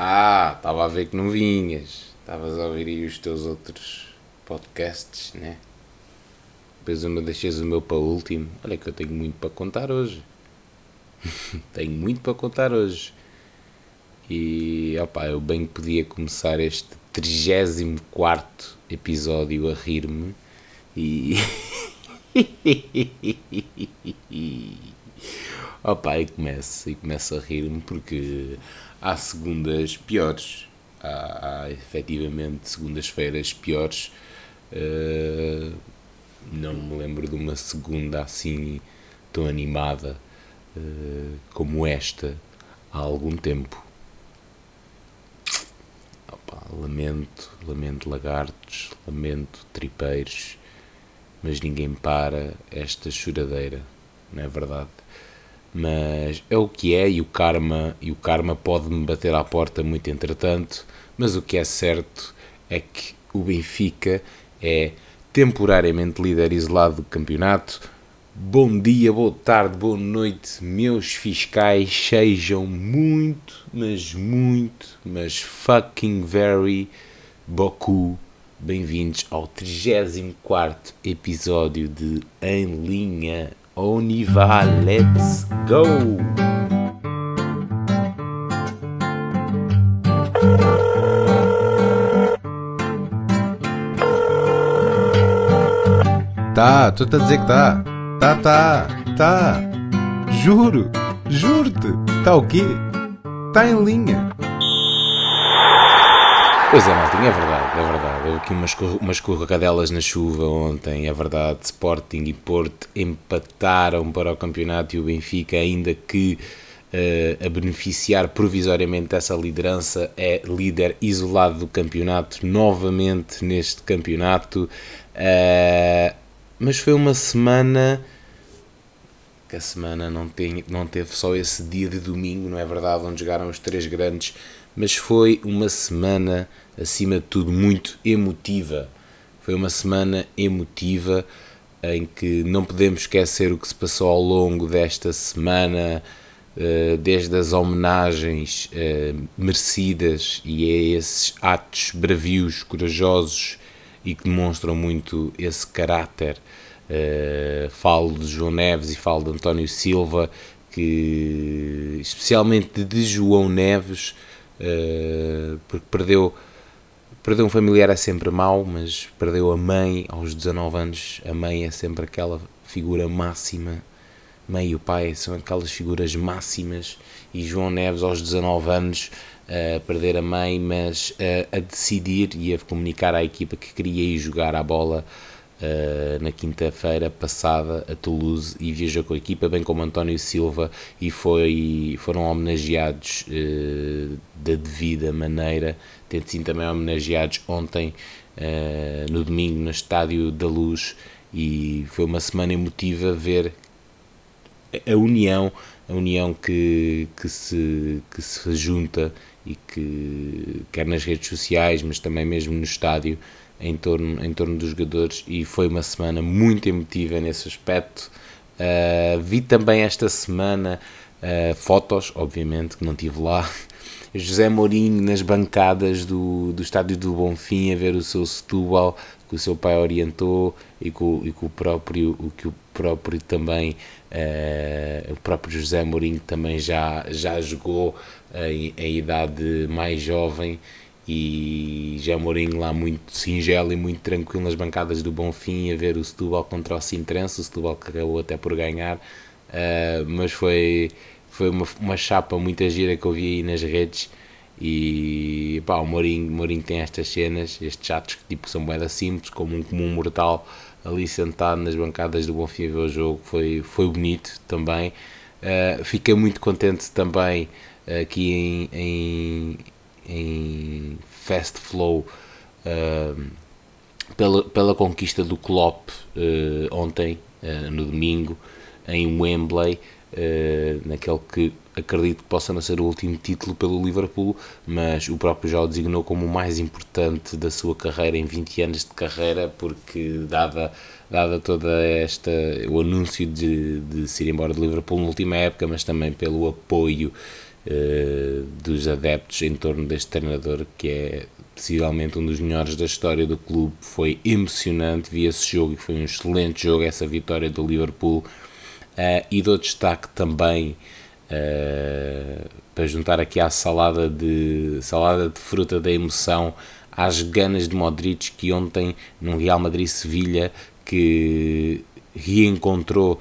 Ah, estava a ver que não vinhas. Estavas a ouvir aí os teus outros podcasts, né? Depois eu me deixas o meu para o último. Olha que eu tenho muito para contar hoje. tenho muito para contar hoje. E opá, eu bem podia começar este 34 episódio a rir-me e. Opa, e começo, e começo a rir-me porque há segundas piores. Há, há efetivamente segundas-feiras piores. Uh, não me lembro de uma segunda assim tão animada uh, como esta há algum tempo. Opa, lamento, lamento lagartos, lamento tripeiros, mas ninguém para esta choradeira, não é verdade? Mas é o que é e o karma e o karma pode me bater à porta muito entretanto, mas o que é certo é que o Benfica é temporariamente líder isolado do campeonato. Bom dia, boa tarde, boa noite, meus fiscais, sejam muito, mas muito, mas fucking very Boku. Bem-vindos ao 34 episódio de Em Linha On y va, let's go! Tá, tu tá a dizer que tá. Tá, tá, tá. Juro, juro-te. Tá o quê? Tá em linha. Pois é, é verdade, é verdade. Aqui umas, umas corregadelas na chuva ontem, é verdade. Sporting e Porto empataram para o campeonato e o Benfica, ainda que uh, a beneficiar provisoriamente dessa liderança, é líder isolado do campeonato, novamente neste campeonato. Uh, mas foi uma semana que a semana não, tem, não teve só esse dia de domingo, não é verdade? Onde jogaram os três grandes mas foi uma semana, acima de tudo, muito emotiva. Foi uma semana emotiva em que não podemos esquecer o que se passou ao longo desta semana, eh, desde as homenagens eh, merecidas e a esses atos bravios, corajosos e que demonstram muito esse caráter. Eh, falo de João Neves e falo de António Silva, que especialmente de João Neves uh, porque perdeu, perdeu um familiar é sempre mau, mas perdeu a mãe aos 19 anos. A mãe é sempre aquela figura máxima. Mãe e o pai são aquelas figuras máximas. E João Neves, aos 19 anos, a perder a mãe, mas uh, a decidir e a comunicar à equipa que queria ir jogar a bola uh, na quinta-feira passada a Toulouse e viajou com a equipa, bem como António Silva, e foi, foram homenageados uh, da devida maneira, tendo sido também homenageados ontem, uh, no domingo, no Estádio da Luz, e foi uma semana emotiva ver a união, a união que, que, se, que se junta e que quer nas redes sociais, mas também mesmo no estádio, em torno, em torno dos jogadores e foi uma semana muito emotiva nesse aspecto. Uh, vi também esta semana uh, fotos, obviamente, que não tive lá. José Mourinho nas bancadas do, do estádio do Bonfim a ver o seu Setúbal que o seu pai orientou e que o, e que o próprio o que o próprio também uh, o próprio José Mourinho também já já jogou em, em idade mais jovem e já Mourinho lá muito singelo e muito tranquilo nas bancadas do Bonfim a ver o Setúbal contra o Sintrense, o Setúbal que acabou até por ganhar, uh, mas foi, foi uma, uma chapa muito gira que eu vi aí nas redes. E pá, o Mourinho, Mourinho tem estas cenas, estes chatos que tipo, são moeda simples, como um comum mortal ali sentado nas bancadas do Bonfim a ver o jogo, foi, foi bonito também. Uh, fiquei muito contente também aqui em, em em fast flow uh, pela, pela conquista do Klopp uh, ontem, uh, no domingo, em Wembley, naquele que acredito que possa não ser o último título pelo Liverpool, mas o próprio já o designou como o mais importante da sua carreira em 20 anos de carreira, porque dada, dada toda esta o anúncio de, de se ir embora de Liverpool na última época, mas também pelo apoio uh, dos adeptos em torno deste treinador que é possivelmente um dos melhores da história do clube. Foi emocionante, vi esse jogo e foi um excelente jogo, essa vitória do Liverpool. Uh, e dou destaque também uh, para juntar aqui à salada de, salada de fruta da emoção às ganas de Modric que ontem no Real Madrid-Sevilha que reencontrou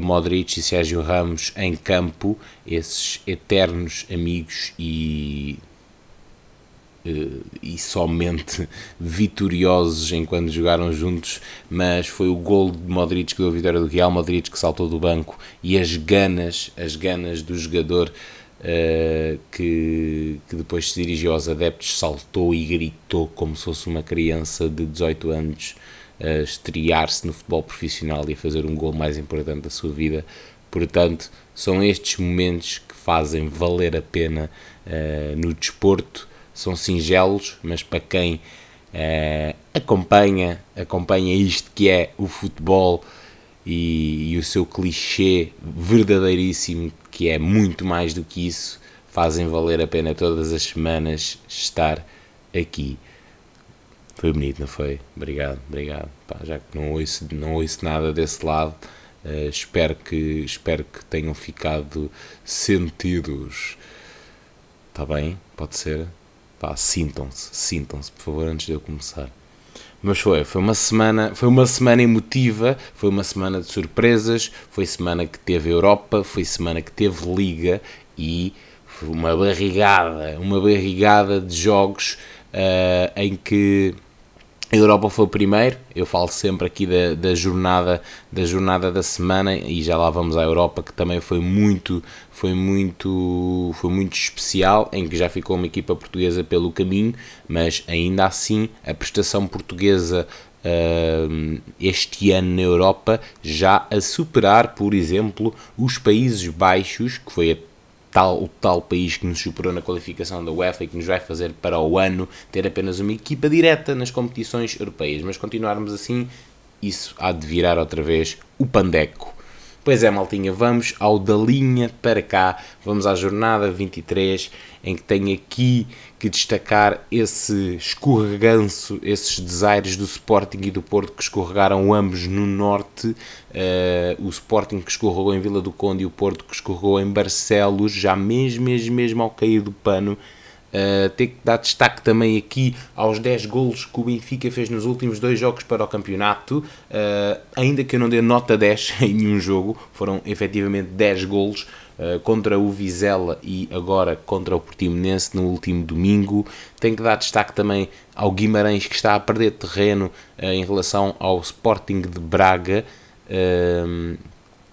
Modric e Sérgio Ramos em campo, esses eternos amigos e uh, e somente vitoriosos enquanto jogaram juntos, mas foi o gol de Modric que deu a vitória do Real Modric que saltou do banco e as ganas, as ganas do jogador uh, que, que depois se dirigiu aos adeptos, saltou e gritou como se fosse uma criança de 18 anos a estrear-se no futebol profissional e a fazer um gol mais importante da sua vida. Portanto, são estes momentos que fazem valer a pena uh, no desporto. São singelos, mas para quem uh, acompanha, acompanha isto que é o futebol e, e o seu clichê verdadeiríssimo, que é muito mais do que isso, fazem valer a pena todas as semanas estar aqui. Foi bonito, não foi? Obrigado, obrigado. Pá, já que não ouço, não ouço nada desse lado, uh, espero, que, espero que tenham ficado sentidos. Está bem? Pode ser? Pá, sintam-se, sintam-se, por favor, antes de eu começar. Mas foi, foi uma semana, foi uma semana emotiva, foi uma semana de surpresas, foi semana que teve Europa, foi semana que teve Liga e foi uma barrigada, uma barrigada de jogos uh, em que a Europa foi o primeiro, eu falo sempre aqui da, da, jornada da jornada da semana e já lá vamos à Europa que também foi muito foi muito foi muito especial em que já ficou uma equipa portuguesa pelo caminho, mas ainda assim a prestação portuguesa uh, este ano na Europa já a superar, por exemplo, os Países Baixos, que foi a tal, o tal país que nos superou na qualificação da UEFA e que nos vai fazer para o ano ter apenas uma equipa direta nas competições europeias. Mas continuarmos assim, isso há de virar outra vez o pandeco. Pois é, maltinha, vamos ao da linha para cá, vamos à jornada 23, em que tenho aqui que destacar esse escorreganço, esses desaires do Sporting e do Porto que escorregaram ambos no Norte, uh, o Sporting que escorregou em Vila do Conde e o Porto que escorregou em Barcelos, já mesmo, mesmo, mesmo ao cair do pano, Uh, ter que dar destaque também aqui aos 10 golos que o Benfica fez nos últimos dois jogos para o campeonato, uh, ainda que eu não dê nota 10 em nenhum jogo, foram efetivamente 10 golos uh, contra o Vizela e agora contra o Portimonense no último domingo. Tenho que dar destaque também ao Guimarães que está a perder terreno em relação ao Sporting de Braga,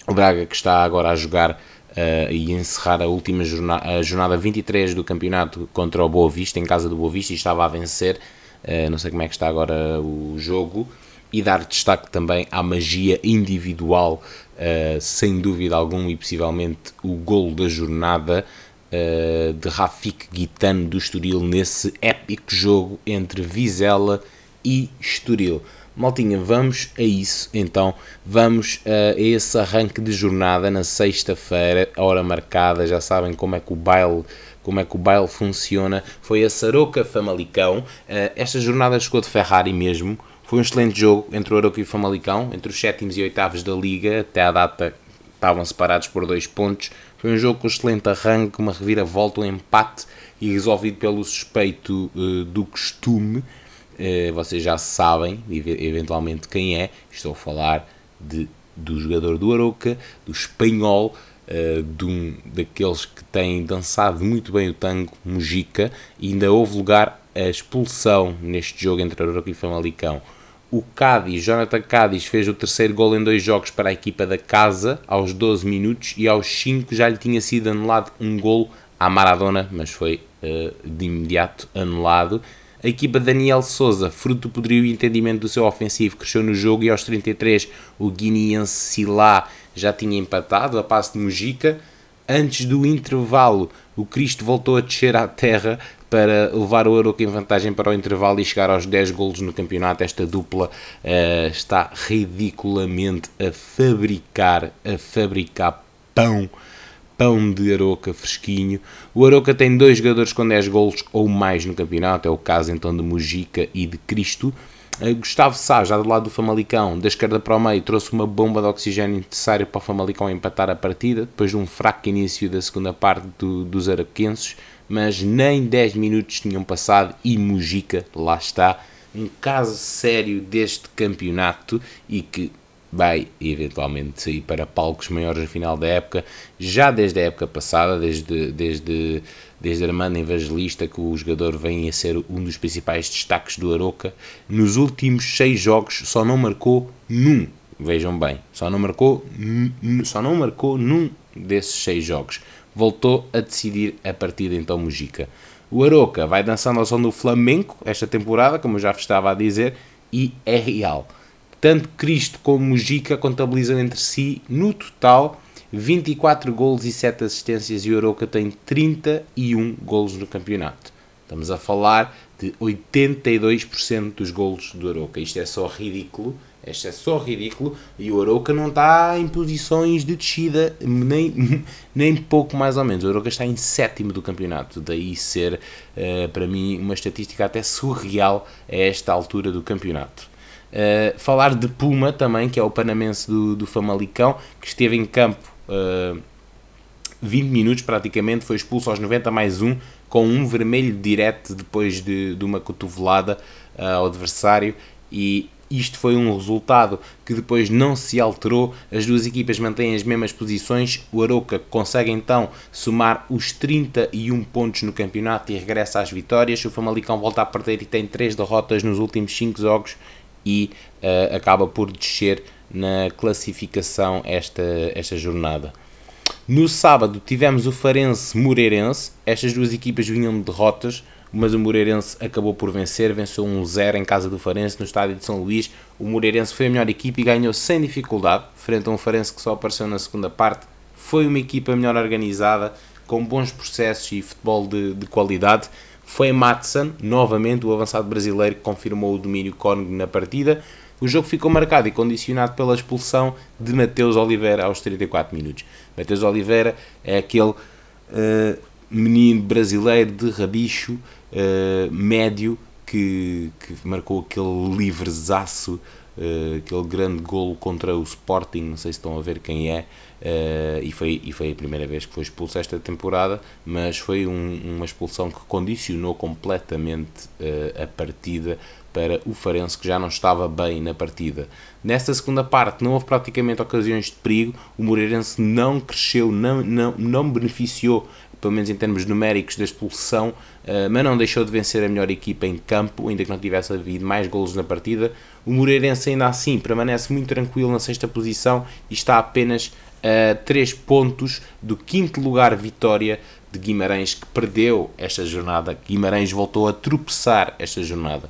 o Braga que está agora a jogar uh, e encerrar a última jornada, a jornada 23 do campeonato contra o Boa Vista, em casa do Boa Vista, e estava a vencer. Uh, não sei como é que está agora o jogo. E dar destaque também à magia individual, uh, sem dúvida alguma, e possivelmente o golo da jornada de Rafik Guitano do Estoril nesse épico jogo entre Vizela e Estoril. Maltinha, vamos a isso então. Vamos a esse arranque de jornada na sexta-feira, hora marcada. Já sabem como é que o baile, como é que o baile funciona. Foi a Saroca Famalicão. Eh, esta jornada chegou de Ferrari mesmo. Foi um excelente jogo entre o Aroca e o Famalicão, entre os sétimos e oitavos da liga. Até à data estavam separados por dois pontos. Foi um jogo com excelente arranque, uma reviravolta, um empate e resolvido pelo suspeito uh, do costume. Eh, vocês já sabem, eventualmente, quem é. Estou a falar de, do jogador do Aroca, do espanhol, uh, de um, daqueles que têm dançado muito bem o tango, Mujica, e ainda houve lugar a expulsão neste jogo entre Aroca e Famalicão. O Cádiz, Jonathan Cádiz, fez o terceiro gol em dois jogos para a equipa da casa, aos 12 minutos, e aos 5 já lhe tinha sido anulado um gol à Maradona, mas foi uh, de imediato anulado. A equipa de Daniel Souza, fruto do poderio e entendimento do seu ofensivo, cresceu no jogo e aos 33 o guineense Silá já tinha empatado a passe de Mujica. Antes do intervalo, o Cristo voltou a descer à terra para levar o Aroca em vantagem para o intervalo e chegar aos 10 golos no campeonato. Esta dupla uh, está ridiculamente a fabricar, a fabricar pão pão de Aroca fresquinho. O Aroca tem dois jogadores com 10 golos ou mais no campeonato, é o caso então de Mujica e de Cristo. Eh, Gustavo Sá, já do lado do Famalicão, da esquerda para o meio, trouxe uma bomba de oxigênio necessária para o Famalicão empatar a partida, depois de um fraco início da segunda parte do, dos araquenses, mas nem 10 minutos tinham passado e Mujica, lá está, um caso sério deste campeonato e que vai eventualmente sair para palcos maiores no final da época, já desde a época passada, desde, desde, desde Armando Evangelista, que o jogador vem a ser um dos principais destaques do Aroca. Nos últimos seis jogos só não marcou num, vejam bem, só não marcou, só não marcou num desses seis jogos. Voltou a decidir a partida então Mujica. O Aroca vai dançando ao som do Flamengo esta temporada, como eu já estava a dizer, e é real. Tanto Cristo como Mujica contabilizam entre si, no total, 24 golos e 7 assistências e o Aroca tem 31 golos no campeonato. Estamos a falar de 82% dos golos do Aroca. Isto é só ridículo. Isto é só ridículo. E o Aroca não está em posições de descida, nem, nem pouco mais ou menos. O Aroca está em sétimo do campeonato. Daí ser, uh, para mim, uma estatística até surreal a esta altura do campeonato. Uh, falar de Puma também, que é o panamense do, do Famalicão, que esteve em campo uh, eh, 20 minutos praticamente, foi expulso aos 90 mais 1, com um vermelho direto depois de, de uma cotovelada ao adversário e isto foi um resultado que depois não se alterou, as duas equipas mantêm as mesmas posições, o Aroca consegue então somar os 31 pontos no campeonato e regressa às vitórias, o Famalicão volta a perder e tem 3 derrotas nos últimos 5 jogos e uh, acaba por descer na classificação esta, esta jornada. No sábado tivemos o Farense Moreirense, estas duas equipas vinham de derrotas, mas o Moreirense acabou por vencer, venceu 1-0 em casa do Farense no estádio de São Luís. O Moreirense foi a melhor equipe e ganhou sem dificuldade, frente a um Farense que só apareceu na segunda parte. Foi uma equipa melhor organizada, com bons processos e futebol de, de qualidade. Foi Matson, novamente o avançado brasileiro, que confirmou o domínio cónigo na partida. O jogo ficou marcado e condicionado pela expulsão de Mateus Oliveira aos 34 minutos. Mateus Oliveira é aquele uh, menino brasileiro de rabicho, uh, médio, que, que, marcou aquele livrezaço, uh, aquele grande golo contra o Sporting, não sei se estão a ver quem é, Uh, e, foi, e foi a primeira vez que foi expulso esta temporada, mas foi um, uma expulsão que condicionou completamente uh, a partida para o Farense, que já não estava bem na partida. Nesta segunda parte não houve praticamente ocasiões de perigo, o Moreirense não cresceu, não, não, não beneficiou, pelo menos em termos numéricos, da expulsão, uh, mas não deixou de vencer a melhor equipa em campo, ainda que não tivesse havido mais golos na partida. O Moreirense ainda assim permanece muito tranquilo na sexta posição e está apenas a 3 pontos do quinto lugar Vitória de Guimarães, que perdeu esta jornada. Guimarães voltou a tropeçar esta jornada.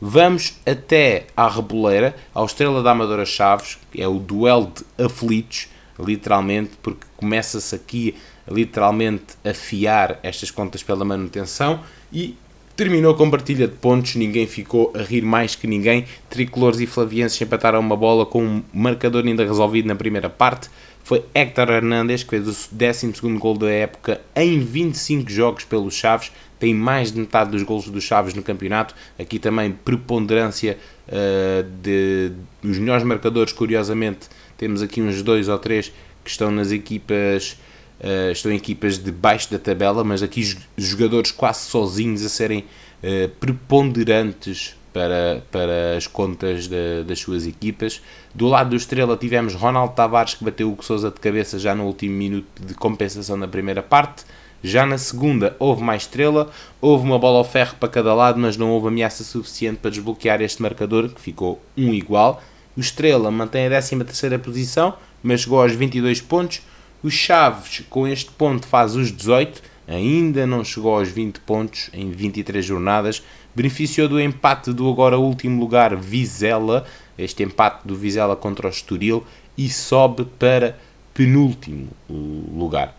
Vamos até à Reboleira, ao Estrela da Amadora Chaves, que é o duelo de aflitos, literalmente, porque começa-se aqui literalmente a fiar estas contas pela manutenção e terminou com partilha de pontos, ninguém ficou a rir mais que ninguém. Tricolores e Flavienses empataram uma bola com um marcador ainda resolvido na primeira parte foi Héctor Hernández, que fez o 12 gol da época em 25 jogos pelos Chaves, tem mais de metade dos gols dos Chaves no campeonato. Aqui também preponderância uh, de, dos melhores marcadores, curiosamente, temos aqui uns dois ou três que estão nas equipas. Uh, estão em equipas de baixo da tabela, mas aqui jogadores quase sozinhos a serem uh, preponderantes para, para as contas de, das suas equipas. Do lado do Estrela tivemos Ronaldo Tavares que bateu o Sousa de cabeça já no último minuto de compensação na primeira parte. Já na segunda houve mais estrela, houve uma bola ao ferro para cada lado, mas não houve ameaça suficiente para desbloquear este marcador, que ficou um igual. O Estrela mantém a 13 terceira posição, mas chegou aos 22 pontos. O Chaves, com este ponto, faz os 18, ainda não chegou aos 20 pontos em 23 jornadas, beneficiou do empate do agora último lugar Vizela, este empate do Vizela contra o Estoril, e sobe para penúltimo lugar.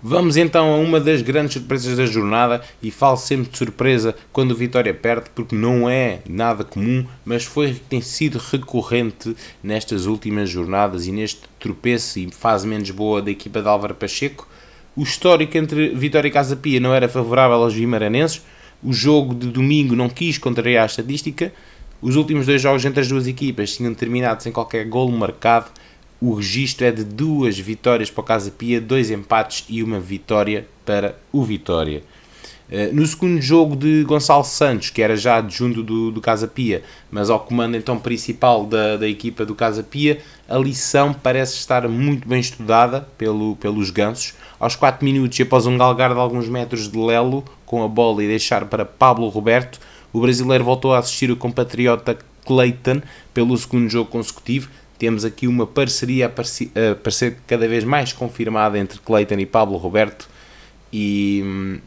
Vamos então a uma das grandes surpresas da jornada e falo sempre de surpresa quando o Vitória perde, porque não é nada comum, mas foi tem sido recorrente nestas últimas jornadas e neste tropeço e fase menos boa da equipa de Álvaro Pacheco. O histórico entre Vitória e Casa Pia não era favorável aos vimaranenses. O jogo de domingo não quis contrariar a estatística. Os últimos dois jogos entre as duas equipas tinham terminado sem qualquer golo marcado o registro é de duas vitórias para o Casa Pia, dois empates e uma vitória para o Vitória. Eh, no segundo jogo de Gonçalo Santos, que era já adjunto do, do Casa Pia, mas ao comando então principal da, da equipa do Casa Pia, a lição parece estar muito bem estudada pelo, pelos gansos. Aos 4 minutos, e após um galgar de alguns metros de Lelo com a bola e deixar para Pablo Roberto, o brasileiro voltou a assistir o compatriota Clayton pelo segundo jogo consecutivo, temos aqui uma parceria a parecer cada vez mais confirmada entre Clayton e Pablo Roberto e,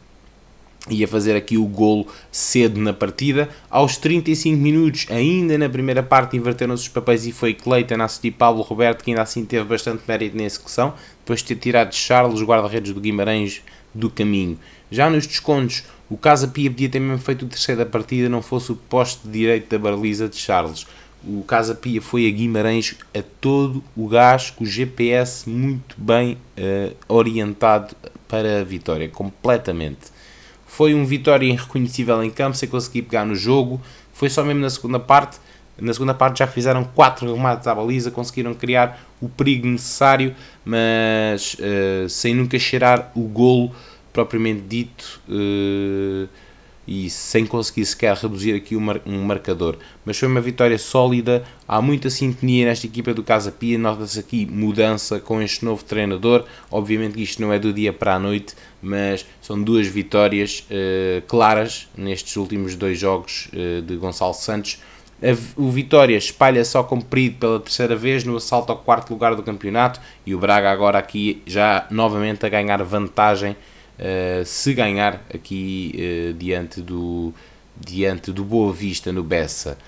e a fazer aqui o golo cedo na partida. Aos 35 minutos, ainda na primeira parte, inverteram-se os papéis e foi Clayton a assistir Pablo Roberto, que ainda assim teve bastante mérito na execução, depois de ter tirado Charles, guarda-redes do Guimarães, do caminho. Já nos descontos, o Casa Pia podia ter mesmo feito o terceiro da partida, não fosse o poste direito da baliza de Charles o Casa Pia foi a Guimarães a todo o gás, com o GPS muito bem uh, orientado para a vitória, completamente. Foi um vitória irreconhecível em campo, sem conseguir pegar no jogo. Foi só mesmo na segunda parte. Na segunda parte já fizeram quatro remates à baliza, conseguiram criar o perigo necessário, mas uh, sem nunca cheirar o golo propriamente dito. Uh, e sem conseguir sequer reduzir aqui um marcador. Mas foi uma vitória sólida, há muita sintonia nesta equipa do Casa Pia, nota-se aqui mudança com este novo treinador. Obviamente que isto não é do dia para a noite, mas são duas vitórias uh, claras nestes últimos dois jogos uh, de Gonçalo Santos. O Vitória espalha só comprido pela terceira vez no assalto ao quarto lugar do campeonato e o Braga agora aqui já novamente a ganhar vantagem se ganhar aqui uh, diante, do, diante do Boa Vista no Bessa.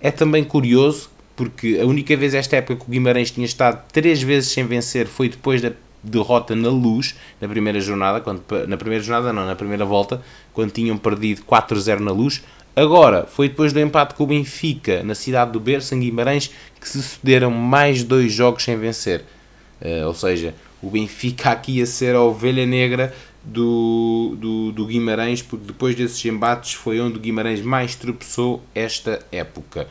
É também curioso, porque a única vez esta época que o Guimarães tinha estado três vezes sem vencer foi depois da derrota na Luz, na primeira jornada, quando, na primeira jornada não, na primeira volta, quando tinham perdido 4-0 na Luz. Agora, foi depois do empate com o Benfica, na cidade do Berço, em Guimarães, que se sucederam mais dois jogos sem vencer. Uh, ou seja, o Benfica aqui ia ser a ovelha negra do, do, do, Guimarães, porque depois desses embates foi onde o Guimarães mais tropeçou esta época.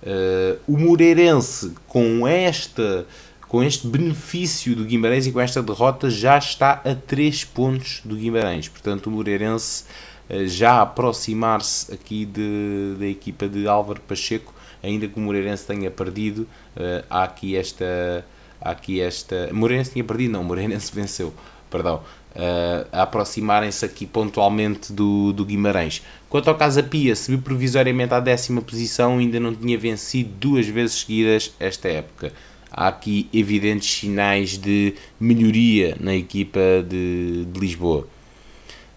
Uh, o Moreirense, com, esta, com este benefício do Guimarães e com esta derrota, já está a 3 pontos do Guimarães. Portanto, o Moreirense uh, já aproximar-se aqui de, da equipa de Álvaro Pacheco, ainda que o Moreirense tenha perdido, uh, há aqui esta. Aqui esta. Moreirense tinha perdido, não, Moreirense venceu, perdão uh, a aproximarem-se aqui pontualmente do, do Guimarães. Quanto ao Casa Pia, subiu provisoriamente à décima posição, ainda não tinha vencido duas vezes seguidas esta época. Há aqui evidentes sinais de melhoria na equipa de, de Lisboa.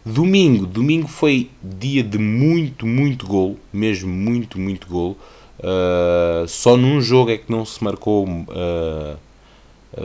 Domingo, domingo foi dia de muito, muito gol, mesmo muito, muito gol. Uh, só num jogo é que não se marcou uh,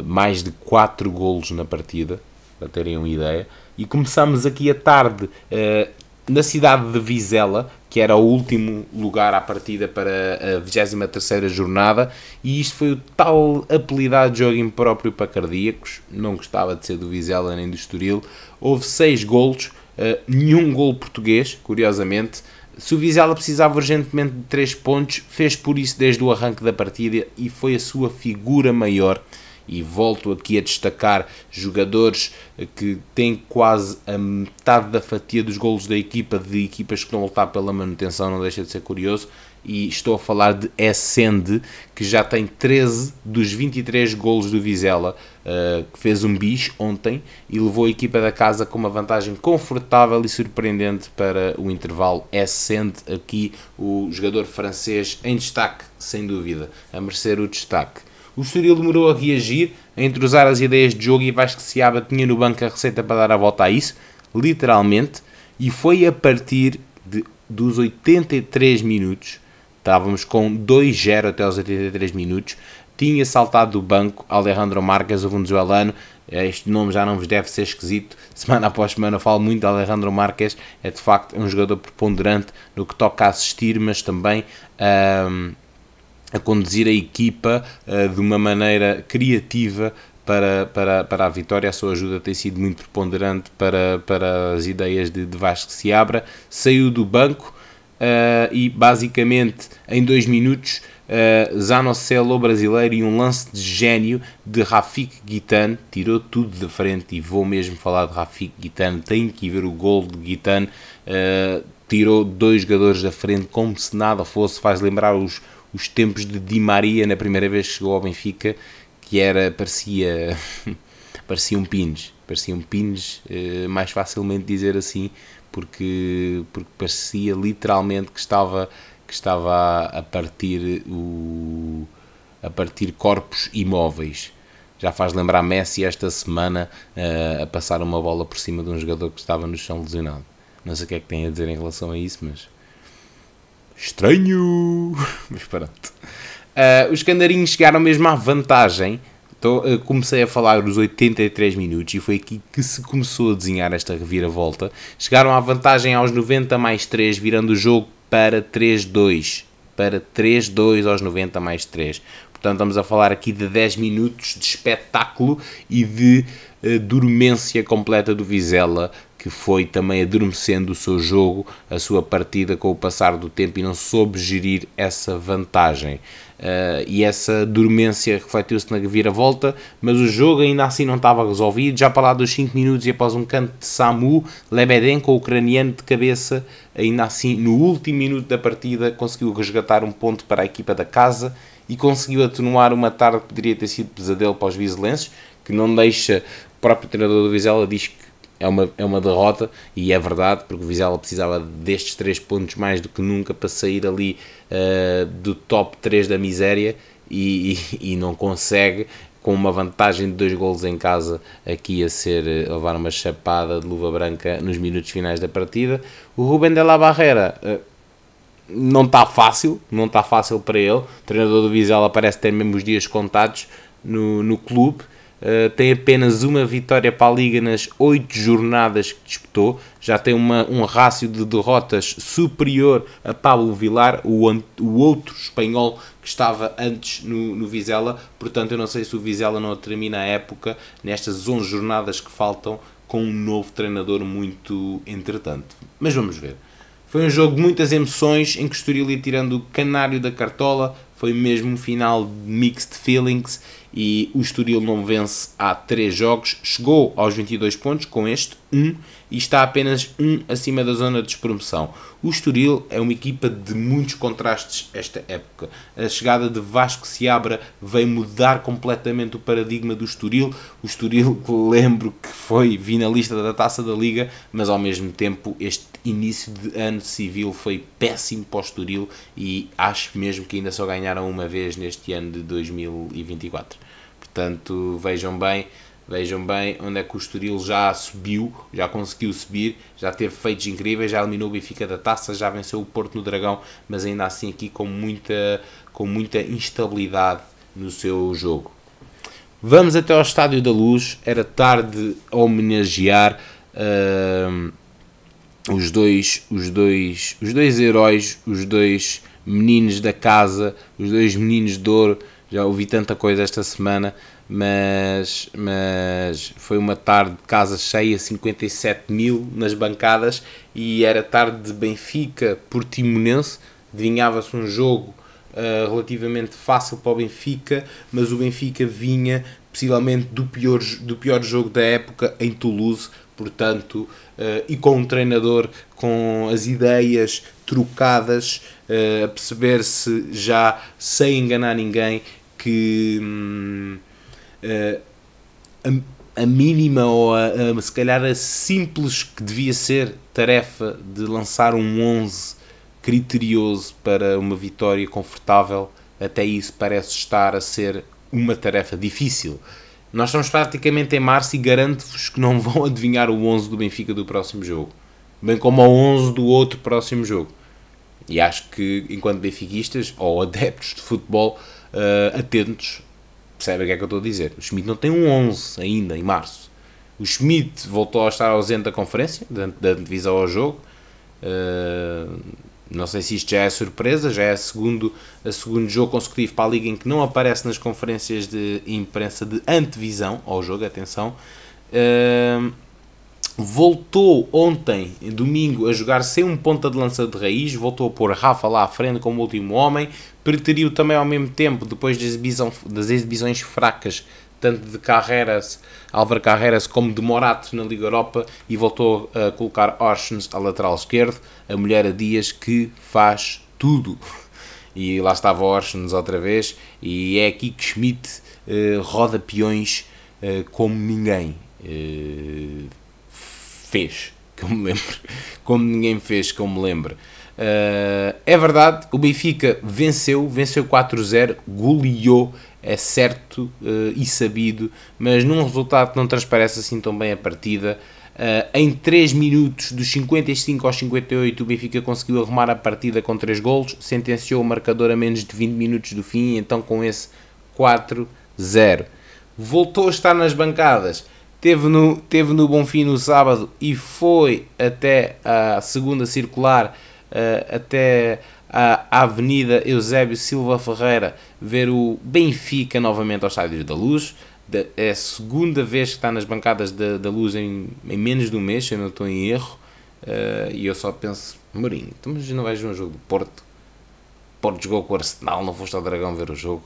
mais de 4 golos na partida para terem uma ideia. E começamos aqui a tarde uh, na cidade de Vizela, que era o último lugar à partida para a 23 jornada, e isto foi o tal apelidado de jogo impróprio para cardíacos, não gostava de ser do Vizela nem do Estoril. Houve 6 golos, uh, nenhum gol português, curiosamente. Se o Vizela precisava urgentemente de 3 pontos, fez por isso desde o arranque da partida e foi a sua figura maior e volto aqui a destacar jogadores que têm quase a metade da fatia dos golos da equipa, de equipas que estão a lutar pela manutenção, não deixa de ser curioso. E estou a falar de Essende, que já tem 13 dos 23 golos do Vizela, uh, que fez um bis ontem e levou a equipa da casa com uma vantagem confortável e surpreendente para o intervalo. Essende, aqui o jogador francês em destaque, sem dúvida, a merecer o destaque. O Estoril demorou a reagir, a entrosar as ideias de jogo e Vasco Seaba tinha no banco a receita para dar a volta a isso, literalmente, e foi a partir de, dos 83 minutos, estávamos com 2-0 até os 83 minutos, tinha saltado do banco Alejandro Marques, o venezuelano, este nome já não vos deve ser esquisito, semana após semana falo muito de Alejandro Marques, é de facto um jogador preponderante no que toca a assistir, mas também um, a conduzir a equipa uh, de uma maneira criativa para, para, para a vitória. A sua ajuda tem sido muito preponderante para, para as ideias de, de Vasco Seabra. Saiu do banco uh, e basicamente em dois minutos uh, Zanocelo brasileiro e um lance de gênio de Rafik Guitan tirou tudo de frente e vou mesmo falar de Rafik Guitan, tem que ver o gol de Guitan uh, tirou dois jogadores da frente como se nada fosse, faz lembrar os, os tempos de Di Maria na primeira vez que chegou ao Benfica que era, parecia parecia um pins, parecia um pins, uh, mais facilmente dizer assim porque, porque parecia literalmente que estava que estava a partir o a partir corpos imóveis. Já faz lembrar Messi esta semana uh, a passar uma bola por cima de um jogador que estava no chão lesionado. Não sei o que é que tem a dizer em relação a isso, mas estranho. mas pronto. Uh, os candarinhos chegaram mesmo à vantagem. Então, uh, comecei a falar dos 83 minutos e foi aqui que se começou a desenhar esta reviravolta. Chegaram à vantagem aos 90 mais 3, virando o jogo para 3-2. Para 3-2 aos 90 mais 3. Portanto, estamos a falar aqui de 10 minutos de espetáculo e de uh, dormência completa do Vizela, que foi também adormecendo o seu jogo, a sua partida com o passar do tempo e não soube gerir essa vantagem. Uh, e essa dormência refletiu-se na vira-volta, mas o jogo ainda assim não estava resolvido. Já para lá dos 5 minutos e após um canto de Samu, Lebedenko, o ucraniano de cabeça, ainda assim no último minuto da partida conseguiu resgatar um ponto para a equipa da casa e conseguiu atenuar uma tarde que poderia ter sido pesadelo para os vizelenses, que não deixa, o próprio treinador do Vizela diz que é uma, é uma derrota e é verdade, porque o Vizela precisava destes 3 pontos mais do que nunca para sair ali uh, do top 3 da miséria e, e, e, não consegue com uma vantagem de dois golos em casa aqui a ser a levar uma chapada de luva branca nos minutos finais da partida. O Rubem de la Barrera uh, não está fácil não está fácil para ele. O treinador do Vizela parece ter mesmo os dias contados no, no clube Uh, tem apenas uma vitória para a Liga nas oito jornadas que disputou, já tem uma, um rácio de derrotas superior a Pablo Vilar, o, o outro espanhol que estava antes no, no Vizela, portanto eu não sei se o Vizela não termina a época nestas 11 jornadas que faltam com um novo treinador muito entretanto. Mas vamos ver. Foi um jogo de muitas emoções, em que Estoril ia tirando o canário da cartola, foi mesmo um final de mixed feelings e o Estoril não vence há 3 jogos, chegou aos 22 pontos com este 1 e está apenas 1 acima da zona de despromoção. O Estoril é uma equipa de muitos contrastes esta época. A chegada de Vasco Seabra veio mudar completamente o paradigma do Estoril. O Estoril, lembro que foi finalista da Taça da Liga, mas ao mesmo tempo este início de ano civil foi péssimo para o Estoril e acho mesmo que ainda só ganharam uma vez neste ano de 2024. Portanto, vejam bem, vejam bem onde é que o Estoril já subiu, já conseguiu subir, já teve feitos incríveis, já eliminou o Benfica da Taça, já venceu o Porto no Dragão, mas ainda assim aqui com muita, com muita instabilidade no seu jogo. Vamos até ao Estádio da Luz, era tarde a homenagear uh, os dois, os dois, os dois heróis, os dois meninos da casa, os dois meninos de ouro. Já ouvi tanta coisa esta semana, mas, mas foi uma tarde de casa cheia, 57 mil nas bancadas e era tarde de Benfica Portimonense. Adivinhava-se um jogo uh, relativamente fácil para o Benfica, mas o Benfica vinha possivelmente do pior, do pior jogo da época em Toulouse, portanto, uh, e com um treinador com as ideias trocadas, uh, a perceber-se já sem enganar ninguém que hum, a, a, mínima ou a, a, se calhar a simples que devia ser tarefa de lançar um 11 criterioso para uma vitória confortável, até isso parece estar a ser uma tarefa difícil. Nós estamos praticamente em março e garanto-vos que não vão adivinhar o 11 do Benfica do próximo jogo, bem como o 11 do outro próximo jogo. E acho que, enquanto benfiquistas ou adeptos de futebol, uh, atentos, percebe o que é que eu estou a dizer. O Schmidt não tem um 11 ainda, em março. O Schmidt voltou a estar ausente da conferência, da, da divisão ao jogo. Uh, não sei se isto já é surpresa, já é segundo, segundo jogo consecutivo para a Liga em que não aparece nas conferências de imprensa de antevisão ao jogo, atenção. Uh, voltou ontem, domingo, a jogar sem um ponta de lança de raiz, voltou a pôr Rafa lá à frente como último homem, preteriu também ao mesmo tempo, depois das, exibição, das exibições fracas, tanto de Carreras, Álvaro Carreras, como de Morato na Liga Europa, e voltou a colocar Orsens a lateral esquerdo, a mulher a Dias que faz tudo. E lá estava Orsens outra vez, e é aqui que Schmidt uh, roda peões uh, como ninguém. Uh, fez, que eu me lembro, como ninguém fez, que eu me lembro. Uh, é verdade, o Benfica venceu, venceu 4-0, goleou, é certo uh, e sabido, mas num resultado que não transparece assim tão bem a partida. Uh, em 3 minutos, dos 55 aos 58, o Benfica conseguiu arrumar a partida com 3 golos, sentenciou o marcador a menos de 20 minutos do fim, então com esse 4-0. Voltou a estar nas bancadas teve no, teve no Bonfim no sábado e foi até a segunda circular, uh, até a Avenida Eusébio Silva Ferreira, ver o Benfica novamente ao Estádio da Luz. É a segunda vez que está nas bancadas da, da Luz em, em menos de um mês, se eu não estou em erro. Uh, e eu só penso, Mourinho, mas não vais ver um jogo do Porto? Porto jogou com o Arsenal, não foste ao Dragão ver o jogo.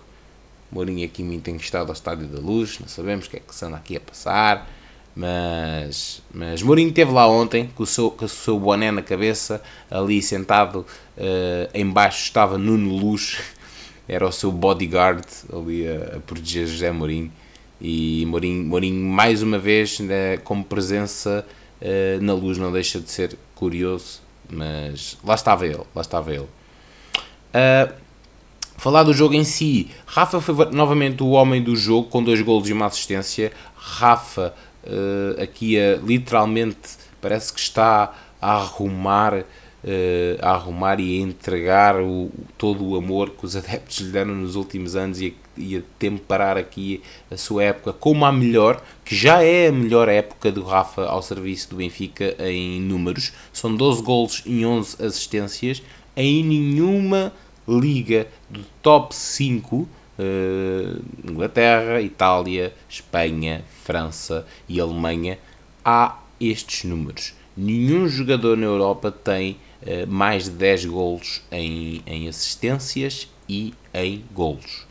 Mourinho aqui muito encostado ao Estádio da Luz, não sabemos o que é que se anda aqui a passar, mas, mas Mourinho esteve lá ontem com o seu, com o seu boné na cabeça, ali sentado uh, embaixo estava Nuno Luz, era o seu bodyguard ali a, a proteger José Mourinho, e Mourinho, Mourinho mais uma vez né, como presença uh, na luz não deixa de ser curioso, mas lá estava ele, lá estava ele. Uh, Falar do jogo em si, Rafa foi novamente o homem do jogo com dois golos e uma assistência. Rafa uh, aqui uh, literalmente parece que está a arrumar, uh, a arrumar e a entregar o, todo o amor que os adeptos lhe deram nos últimos anos e a, e a temperar aqui a sua época como a melhor, que já é a melhor época do Rafa ao serviço do Benfica em números. São 12 golos e 11 assistências. Em nenhuma liga do top 5, uh, eh, Inglaterra, Itália, Espanha, França e Alemanha, há estes números. Nenhum jogador na Europa tem uh, mais de 10 golos em, em assistências e em golos.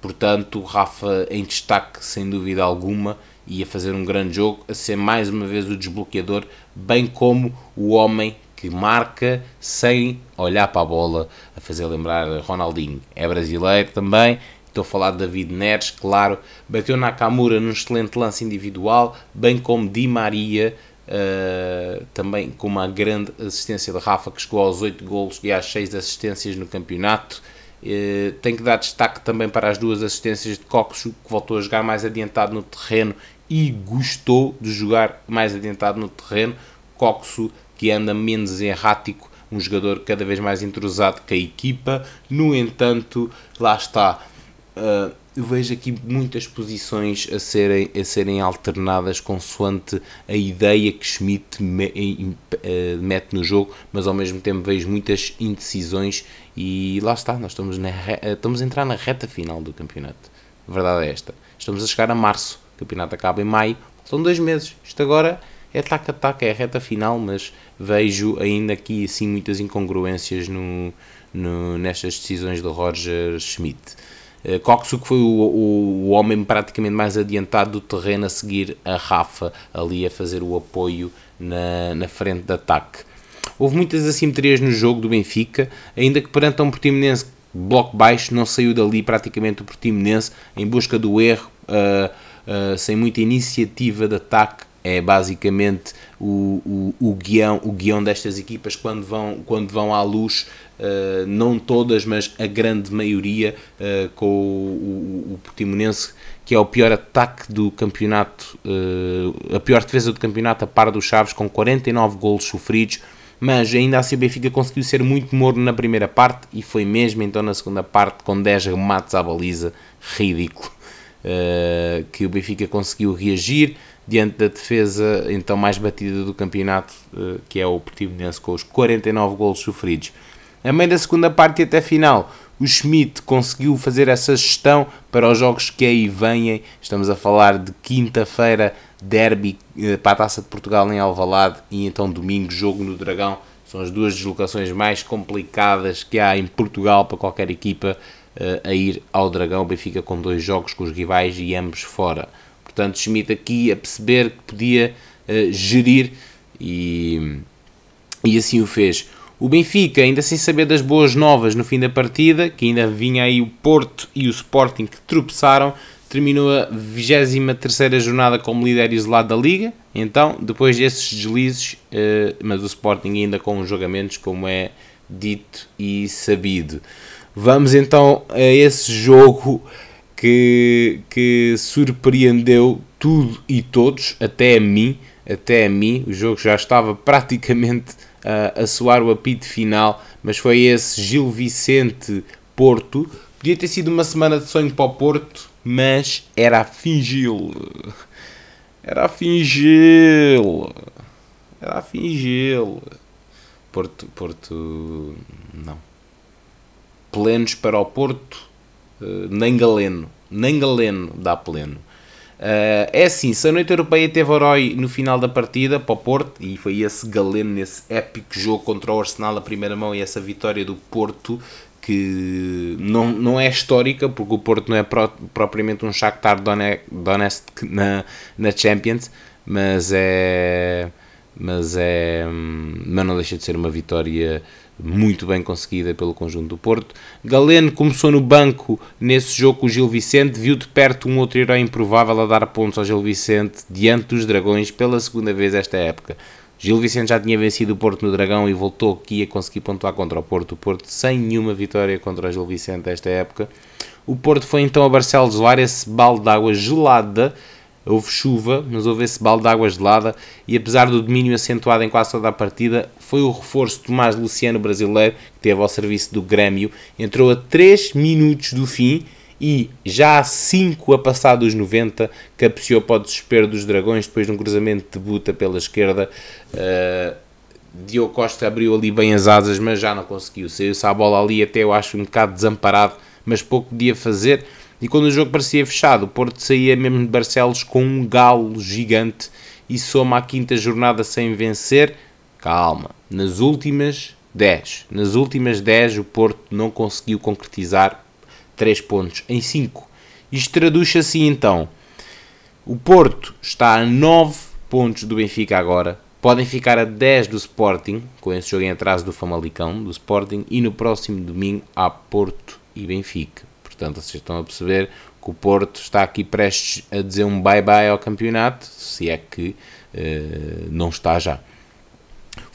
Portanto, Rafa em destaque, sem dúvida alguma, e a fazer um grande jogo, a ser mais uma vez o desbloqueador, bem como o homem que marca sem olhar para a bola, a fazer lembrar Ronaldinho. É brasileiro também, estou a falar de David Neres, claro, bateu na Nakamura num excelente lance individual, bem como Di Maria, uh, também com uma grande assistência de Rafa, que chegou aos 8 golos e às 6 assistências no campeonato. Uh, tem que dar destaque também para as duas assistências de Cox, que voltou a jogar mais adiantado no terreno e gostou de jogar mais adiantado no terreno. Coxo que anda menos errático, um jogador cada vez mais entrosado com a equipa. No entanto, lá está. Uh, vejo aqui muitas posições a serem, a serem alternadas consoante a ideia que Schmidt me, uh, mete no jogo, mas ao mesmo tempo vejo muitas indecisões e lá está, nós estamos, na, estamos a entrar na reta final do campeonato. A verdade é esta. Estamos a chegar a março, o campeonato acaba em maio, são dois meses. Isto agora é taca-taca, é a reta final, mas vejo ainda aqui assim muitas incongruências no, no nestas decisões do Roger Schmidt. Uh, que foi o, o, o, homem praticamente mais adiantado do terreno a seguir a Rafa, ali a fazer o apoio na, na frente de ataque. Houve muitas assimetrias no jogo do Benfica, ainda que perante um Portimonense bloco baixo, não saiu dali praticamente o Portimonense em busca do erro, uh, uh, sem muita iniciativa de ataque é basicamente o, o, o, guião, o guião destas equipas quando vão, quando vão à luz, uh, não todas, mas a grande maioria, uh, com o, o, Portimonense, que é o pior ataque do campeonato, uh, a pior defesa do campeonato, a par dos Chaves, com 49 golos sofridos, mas ainda assim o Benfica conseguiu ser muito morno na primeira parte e foi mesmo então na segunda parte com 10 remates à baliza, ridículo. que o Benfica conseguiu reagir diante da defesa então mais batida do campeonato, uh, que é o Portimonense, com os 49 golos sofridos. A meio da segunda parte e até final, o Schmidt conseguiu fazer essa gestão para os jogos que aí vêm. Estamos a falar de quinta-feira, derby uh, para a Taça de Portugal em Alvalade e então domingo, jogo no Dragão. São as duas deslocações mais complicadas que há em Portugal para qualquer equipa a ir ao Dragão. O Benfica com dois jogos com os rivais e ambos fora. Portanto, Schmidt aqui a perceber que podia uh, gerir e, e assim o fez. O Benfica, ainda sem saber das boas novas no fim da partida, que ainda vinha aí o Porto e o Sporting que tropeçaram, terminou a 23 jornada como líder isolado da Liga. Então, depois desses deslizes, uh, mas o Sporting ainda com os jogamentos, como é dito e sabido. Vamos então a esse jogo que, que surpreendeu tudo e todos, até a mim, até a mim. O jogo já estava praticamente uh, a soar o apito final, mas foi esse Gil Vicente Porto. Podia ter sido uma semana de sonho para o Porto, mas era a fingir. Era a fingir. Era a fingir. Porto, Porto, não plenos para o Porto, nem Galeno, nem Galeno dá pleno. Uh, é assim, se a noite europeia teve herói no final da partida para o Porto, e foi esse Galeno nesse épico jogo contra o Arsenal a primeira mão e essa vitória do Porto, que não, não é histórica, porque o Porto não é pro, propriamente um Shakhtar Donetsk na, na Champions, mas é mas é mas não deixa de ser uma vitória muito bem conseguida pelo conjunto do Porto. Galeno começou no banco nesse jogo com o Gil Vicente, viu de perto um outro herói improvável a dar pontos ao Gil Vicente diante dos Dragões pela segunda vez esta época. Gil Vicente já tinha vencido o Porto no Dragão e voltou aqui a conseguir pontuar contra o Porto. O Porto sem nenhuma vitória contra o Gil Vicente esta época. O Porto foi então a Barcelos levar esse balde de água gelada houve chuva, mas houve esse balde de água gelada e apesar do domínio acentuado em quase toda a partida, foi o reforço Tomás Luciano brasileiro, que teve ao serviço do Grêmio, entrou a 3 minutos do fim e já a 5 a passar dos 90 cabeceou para o desespero dos Dragões depois de um cruzamento de buta pela esquerda. Uh, Diogo Costa abriu ali bem as asas, mas já não conseguiu. Saiu-se a bola ali até eu acho um bocado desamparado, mas pouco podia fazer. E quando o jogo parecia fechado, o Porto saía mesmo de Barcelos com um galo gigante e soma a quinta jornada sem vencer. Calma, nas últimas 10, nas últimas 10 o Porto não conseguiu concretizar 3 pontos em 5. Isto traduz-se assim então. O Porto está a 9 pontos do Benfica agora. Podem ficar a 10 do Sporting, com esse jogo em atraso do Famalicão, do Sporting, e no próximo domingo há Porto e Benfica. Portanto, vocês estão a perceber que o Porto está aqui prestes a dizer um bye-bye ao campeonato, se é que uh, não está já.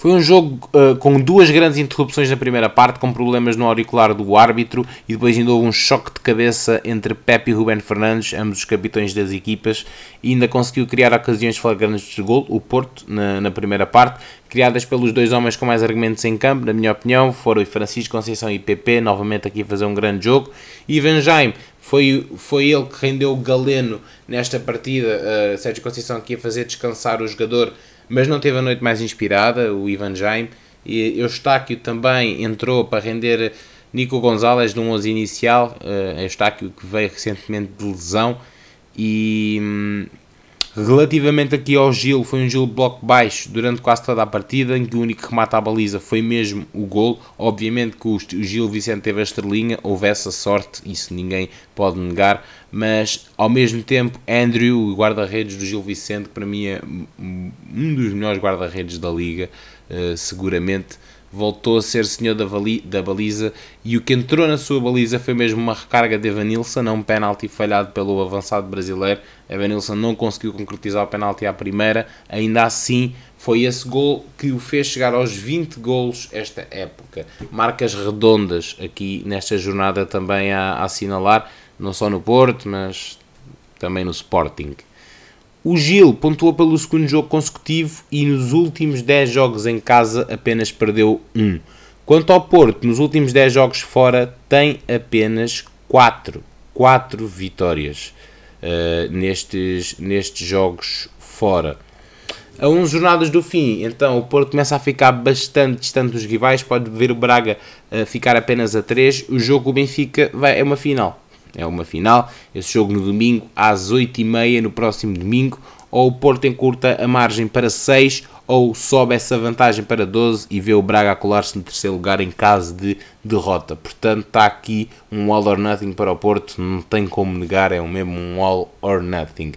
Foi um jogo uh, com duas grandes interrupções na primeira parte, com problemas no auricular do árbitro, e depois ainda houve um choque de cabeça entre Pepe e Ruben Fernandes, ambos os capitães das equipas, e ainda conseguiu criar ocasiões flagrantes de gol, o Porto, na, na, primeira parte, criadas pelos dois homens com mais argumentos em campo, na minha opinião, foram Francisco Conceição e PP, novamente aqui a fazer um grande jogo, e Ivan Jaime foi, foi ele que rendeu o Galeno nesta partida, uh, Sérgio Conceição aqui a fazer descansar o jogador mas não teve a noite mais inspirada, o Ivan Jaime. E Eustáquio também entrou para render Nico Gonzalez num 11 inicial, uh, Eustáquio que veio recentemente de lesão. E hum, relativamente aqui ao Gil, foi um Gil bloco baixo durante quase toda a partida, em que o único que remata a baliza foi mesmo o gol. Obviamente que o Gil Vicente teve a estrelinha, houve essa sorte, isso ninguém pode negar, mas ao mesmo tempo Andrew, o guarda-redes do Gil Vicente, que para mim é um dos melhores guarda-redes da liga, uh, seguramente voltou a ser senhor da, da, baliza e o que entrou na sua baliza foi mesmo uma recarga de Evanilson, não um penalti falhado pelo avançado brasileiro. Evanilson não conseguiu concretizar o penalti à primeira, ainda assim foi esse gol que o fez chegar aos 20 golos esta época. Marcas redondas aqui nesta jornada também a, a assinalar não só no Porto, mas também no Sporting. O Gil pontuou pelo segundo jogo consecutivo e nos últimos 10 jogos em casa apenas perdeu 1. Quanto ao Porto, nos últimos 10 jogos fora tem apenas 4, 4 vitórias. uh, nestes, nestes jogos fora. A 11 jornadas do fim, então o Porto começa a ficar bastante distante dos rivais, pode ver o Braga uh, ficar apenas a 3. O jogo o Benfica vai, é uma final. É uma final, esse jogo no domingo às 8h30, no próximo domingo, ou o Porto encurta a margem para 6 ou sobe essa vantagem para 12 e vê o Braga colar-se no terceiro lugar em caso de derrota. Portanto, está aqui um all or nothing para o Porto, não tem como negar, é o mesmo um all or nothing.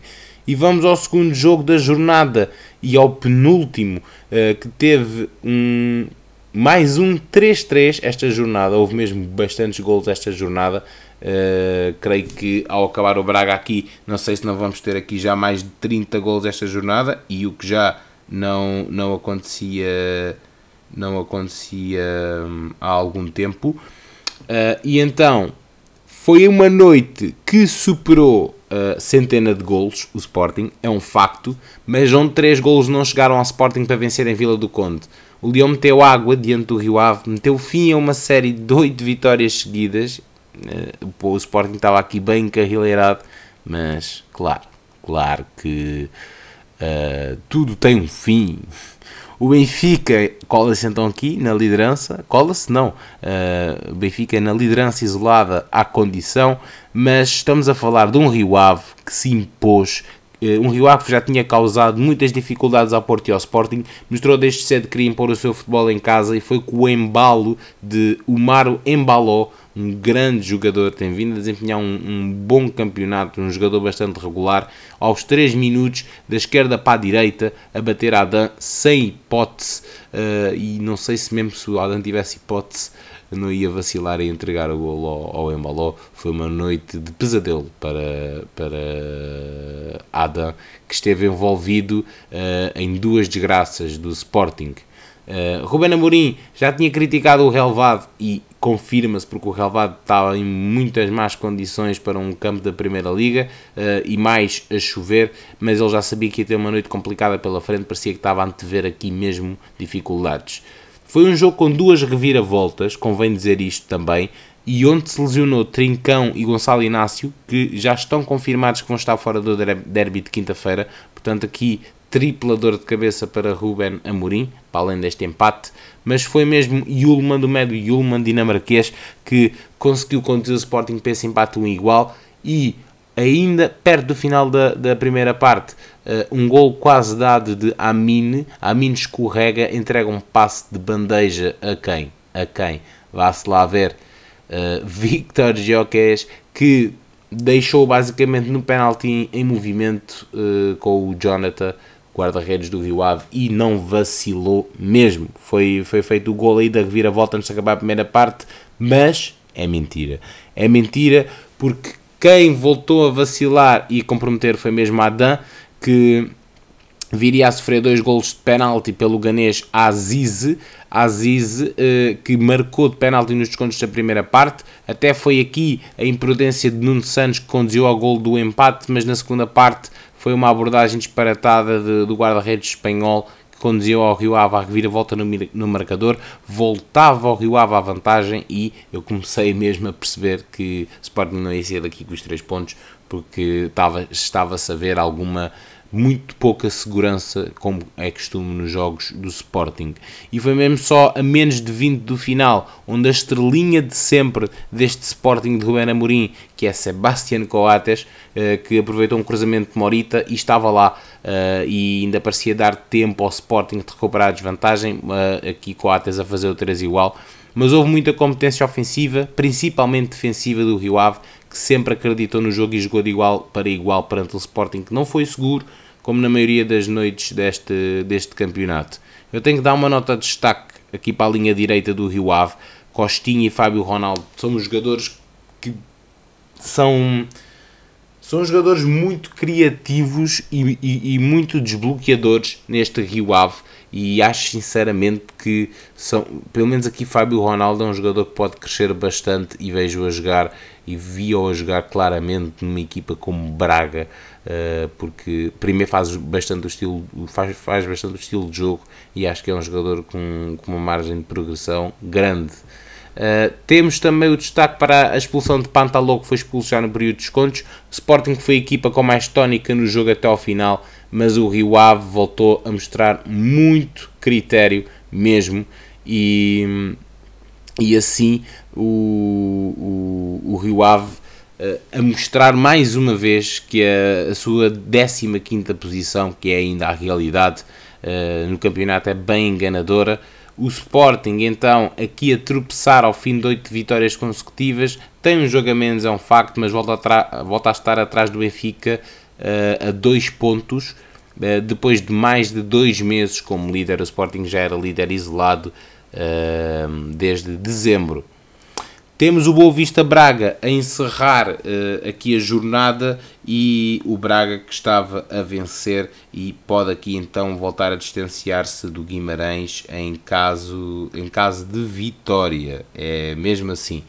E vamos ao segundo jogo da jornada e ao penúltimo, uh, que teve um, mais um 3-3 esta jornada. Houve mesmo bastantes gols esta jornada. Uh, creio que ao acabar o Braga aqui, não sei se não vamos ter aqui já mais de 30 gols esta jornada e o que já não, não acontecia não acontecia hum, há algum tempo. Uh, e então foi uma noite que superou uh, centena de golos o Sporting, é um facto mas onde três golos não chegaram ao Sporting para vencer em Vila do Conde. O Leão meteu água diante do Rio Ave, meteu fim a uma série de oito vitórias seguidas o Sporting estava aqui bem encarrileirado mas claro, claro que Uh, tudo tem um fim. O Benfica cola-se então aqui na liderança, cola-se não, uh, o Benfica na liderança isolada à condição, mas estamos a falar de um Rio Ave que se impôs, um Rio Ave que já tinha causado muitas dificuldades ao Porto e ao Sporting, mostrou desde cedo que queria impor o seu futebol em casa e foi com o embalo de Umaro Embaló, um grande jogador, tem vindo a desempenhar um, um, bom campeonato, um jogador bastante regular, aos 3 minutos, da esquerda para a direita, a bater Adam sem hipótese, uh, e não sei se mesmo se o Adam tivesse hipótese, não ia vacilar em entregar o gol ao, ao Embaló. Foi uma noite de pesadelo para, para Adam, que esteve envolvido uh, em duas desgraças do Sporting. Uh, Ruben Amorim já tinha criticado o relevado e confirma-se porque o relevado estava em muitas más condições para um campo da Primeira Liga uh, e mais a chover, mas ele já sabia que ia ter uma noite complicada pela frente, parecia que estava a antever aqui mesmo dificuldades. Foi um jogo com duas reviravoltas, convém dizer isto também, e onde se lesionou Trincão e Gonçalo Inácio, que já estão confirmados que vão estar fora do derby de quinta-feira, portanto aqui tripla dor de cabeça para Ruben Amorim, para além deste empate, mas foi mesmo Yulman do médio Yulman dinamarquês que conseguiu conduzir o Sporting para esse empate um igual e ainda perto do final da, da primeira parte, uh, um gol quase dado de Amin, Amin escorrega, entrega um passe de bandeja a quem? A quem? Vá-se lá ver. Uh, Victor Gioquez que deixou basicamente no penalti em, em movimento uh, com o Jonathan guarda-redes do Rio Ave e não vacilou mesmo. Foi, foi feito o gol aí da reviravolta antes de acabar a primeira parte, mas é mentira. É mentira porque quem voltou a vacilar e comprometer foi mesmo Adam, que viria a sofrer dois golos de penalti pelo ganês Aziz, Aziz eh, que marcou de penalti nos descontos da primeira parte, até foi aqui a imprudência de Nuno Santos que conduziu ao gol do empate, mas na segunda parte foi uma abordagem disparatada de, do guarda-redes espanhol que conduziu ao Rio Ave a reviravolta no, no marcador, voltava ao Rio Ave à vantagem e eu comecei mesmo a perceber que Sporting não ia ser daqui com os três pontos porque estava, estava-se a ver alguma muito pouca segurança, como é costume nos jogos do Sporting. E foi mesmo só a menos de 20 do final, onde a estrelinha de sempre deste Sporting de Rubén Amorim, que é Sebastián Coates, eh, que aproveitou um cruzamento de Morita e estava lá eh, e ainda parecia dar tempo ao Sporting de recuperar a desvantagem, eh, aqui Coates a fazer o 3 igual. Mas houve muita competência ofensiva, principalmente defensiva do Rio Ave, que sempre acreditou no jogo e jogou de igual para igual perante o Sporting, que não foi seguro, como na maioria das noites deste, deste campeonato. Eu tenho que dar uma nota de destaque aqui para a linha direita do Rio Ave. Costinha e Fábio Ronaldo são jogadores que são, são jogadores muito criativos e, e, e muito desbloqueadores neste Rio Ave e acho sinceramente que são, pelo menos aqui Fábio Ronaldo é um jogador que pode crescer bastante e vejo a jogar e vi-o a jogar claramente numa equipa como Braga uh, porque primeiro faz bastante o estilo, faz, faz bastante o estilo de jogo e acho que é um jogador com, com uma margem de progressão grande. Uh, temos também o destaque para a expulsão de Pantaló, que foi expulso já no período de descontos. Sporting foi a equipa com mais tónica no jogo até ao final, mas o Rio Ave voltou a mostrar muito critério mesmo e, e assim o, o, o Rio Ave uh, a mostrar mais uma vez que a, a sua 15 posição, que é ainda a realidade uh, no campeonato, é bem enganadora. O Sporting, então, aqui a tropeçar ao fim de 8 vitórias consecutivas, tem um jogo a menos, é um facto, mas volta a, volta a estar atrás do Benfica a 2 pontos. Uh, depois de mais de 2 meses como líder, o Sporting já era líder isolado uh, desde dezembro. Temos o Boa Vista Braga a encerrar uh, aqui a jornada e o Braga que estava a vencer e pode aqui então voltar a distanciar-se do Guimarães em caso, em caso de vitória. É mesmo assim.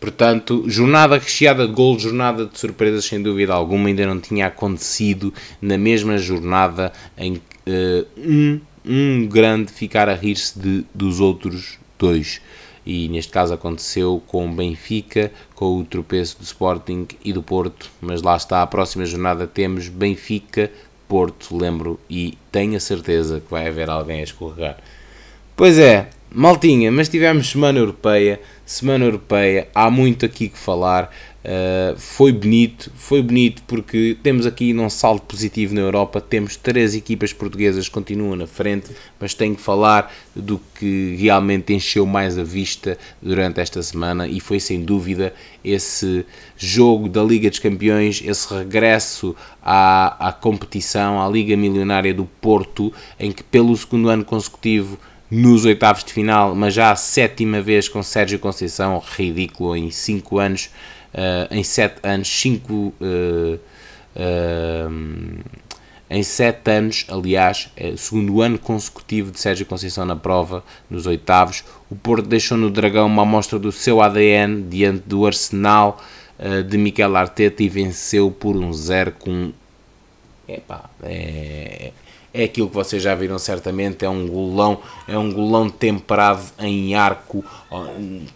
Portanto, jornada recheada de gols, jornada de surpresas sem dúvida alguma, ainda não tinha acontecido na mesma jornada em uh, um, um grande ficar a rir-se dos outros dois. E neste caso aconteceu com o Benfica, com o tropeço do Sporting e do Porto, mas lá está, a próxima jornada temos Benfica, Porto, lembro, e tenho a certeza que vai haver alguém a escorregar. Pois é, maltinha, mas tivemos Semana Europeia, Semana Europeia, há muito aqui que falar, Uh, foi bonito, foi bonito porque temos aqui um salto positivo na Europa, temos três equipas portuguesas que continuam na frente, mas tenho que falar do que realmente encheu mais a vista durante esta semana e foi sem dúvida esse jogo da Liga dos Campeões, esse regresso à, à competição, à Liga Milionária do Porto, em que pelo segundo ano consecutivo nos oitavos de final, mas já a sétima vez com Sérgio Conceição, ridículo em 5 anos, uh, em 7 anos, 5 uh, uh, em 7 anos, aliás, é segundo ano consecutivo de Sérgio Conceição na prova, nos oitavos. O Porto deixou no Dragão uma amostra do seu ADN diante do Arsenal de Miquel Arteta e venceu por um zero com. Epá, é, é aquilo que vocês já viram certamente, é um golão, é um golão temperado em arco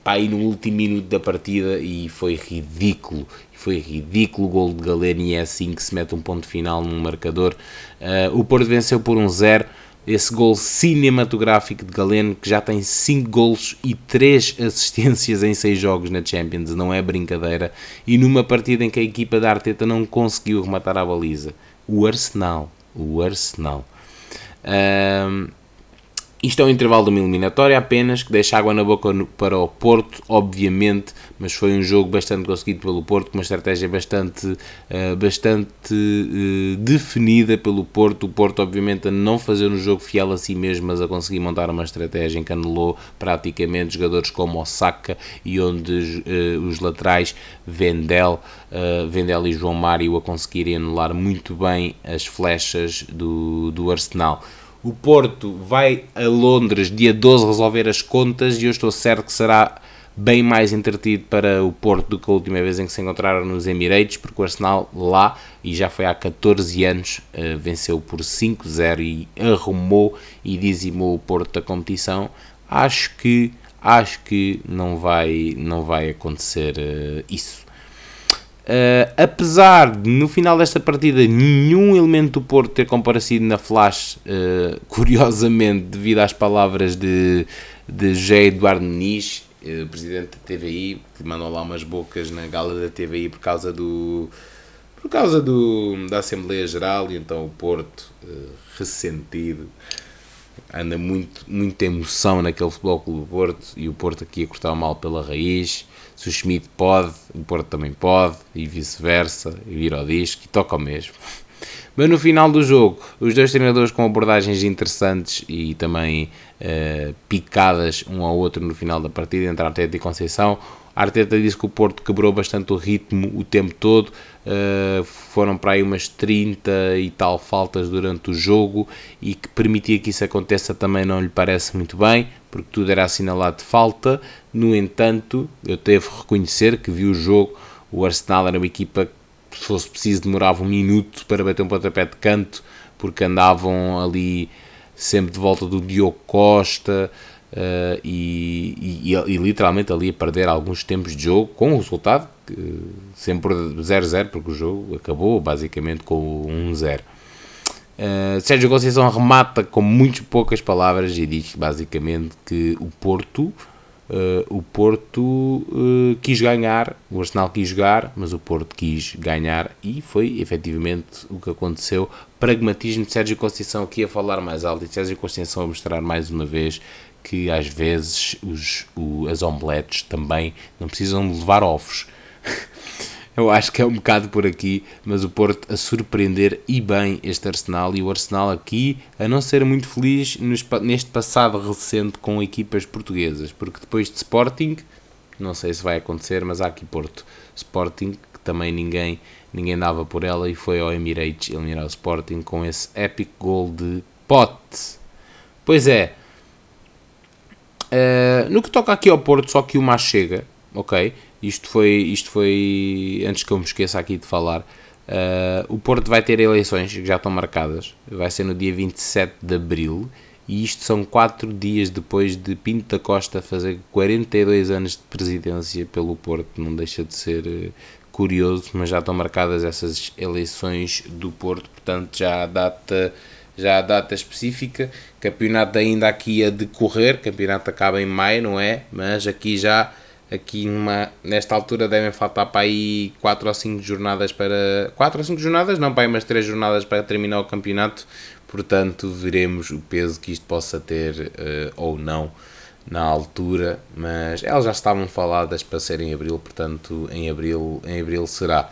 para aí no último minuto da partida e foi ridículo, foi ridículo o gol de Galeno e é assim que se mete um ponto final num marcador. Uh, o Porto venceu por um zero, esse gol cinematográfico de Galeno que já tem 5 gols e 3 assistências em 6 jogos na Champions, não é brincadeira, e numa partida em que a equipa da Arteta não conseguiu rematar a baliza. O Arsenal o Arsenal. Um, isto é um intervalo de uma eliminatória apenas, que deixa água na boca para o Porto, obviamente, mas foi um jogo bastante conseguido pelo Porto, com uma estratégia bastante, uh, bastante uh, definida pelo Porto. O Porto, obviamente, a não fazer um jogo fiel a si mesmo, mas a conseguir montar uma estratégia em que anulou praticamente jogadores como Osaka e onde uh, os laterais Vendel, Vendel e João Mário a conseguirem anular muito bem as flechas do, do Arsenal. O Porto vai a Londres dia 12 resolver as contas e eu estou certo que será bem mais entretido para o Porto do que a última vez em que se encontraram nos Emirates, porque o Arsenal lá, e já foi há 14 anos, uh, venceu por 5-0 e arrumou e dizimou o Porto da competição. Acho que acho que não vai não vai acontecer uh, isso. Uh, apesar de no final desta partida nenhum elemento do Porto ter comparecido na flash, uh, curiosamente devido às palavras de, de José Eduardo Muniz, uh, presidente da TVI, que mandou lá umas bocas na gala da TVI por causa do por causa do, da Assembleia Geral e então o Porto ressentido anda muito, muita emoção naquele futebol clube do Porto e o Porto aqui a cortar mal pela raiz se o Schmidt pode, o Porto também pode, e vice-versa, e vira ao disco e toca o mesmo. Mas no final do jogo, os dois treinadores com abordagens interessantes e também uh, picadas um ao outro no final da partida entre Arteta e Conceição. Arteta disse que o Porto quebrou bastante o ritmo o tempo todo, uh, foram para aí umas 30 e tal faltas durante o jogo e que permitia que isso aconteça também não lhe parece muito bem, porque tudo era assinalado de falta. No entanto, eu devo reconhecer que vi o jogo, o Arsenal era uma equipa que, se fosse preciso, demorava um minuto para bater um pontapé de canto, porque andavam ali sempre de volta do Diogo Costa, Uh, e, e, e, literalmente ali a perder alguns tempos de jogo com o resultado sempre 0-0 porque o jogo acabou basicamente com 1-0 uh, Sérgio Conceição remata com muito poucas palavras e diz basicamente que o Porto Uh, o Porto uh, quis ganhar, o Arsenal quis jogar, mas o Porto quis ganhar e foi efetivamente o que aconteceu. Pragmatismo de Sérgio Conceição aqui a falar mais alto e Sérgio Conceição a mostrar mais uma vez que às vezes os, o, as omeletes também não precisam levar ovos. Eu acho que é um bocado por aqui, mas o Porto a surpreender e bem este Arsenal e o Arsenal aqui a não ser muito feliz neste passado recente com equipas portuguesas, porque depois de Sporting, não sei se vai acontecer, mas há aqui Porto Sporting, que também ninguém, ninguém dava por ela e foi ao Emirates eliminar o Sporting com esse épico gol de Pote. Pois é, uh, no que toca aqui ao Porto, só que o mais chega, ok? Isto foi, isto foi antes que eu me esqueça aqui de falar. Uh, o Porto vai ter eleições que já estão marcadas, vai ser no dia 27 de abril, e isto são quatro dias depois de Pinto da Costa fazer 42 anos de presidência pelo Porto. Não deixa de ser uh, curioso, mas já estão marcadas essas eleições do Porto, portanto já há data, já há data específica. Campeonato ainda aqui a decorrer, campeonato acaba em maio, não é? Mas aqui já aqui numa, nesta altura devem faltar para aí 4 ou 5 jornadas para. 4 ou 5 jornadas? Não, para aí umas 3 jornadas para terminar o campeonato. Portanto, veremos o peso que isto possa ter uh, ou não na altura, mas elas já estavam faladas para ser em abril, portanto, em abril, em abril será.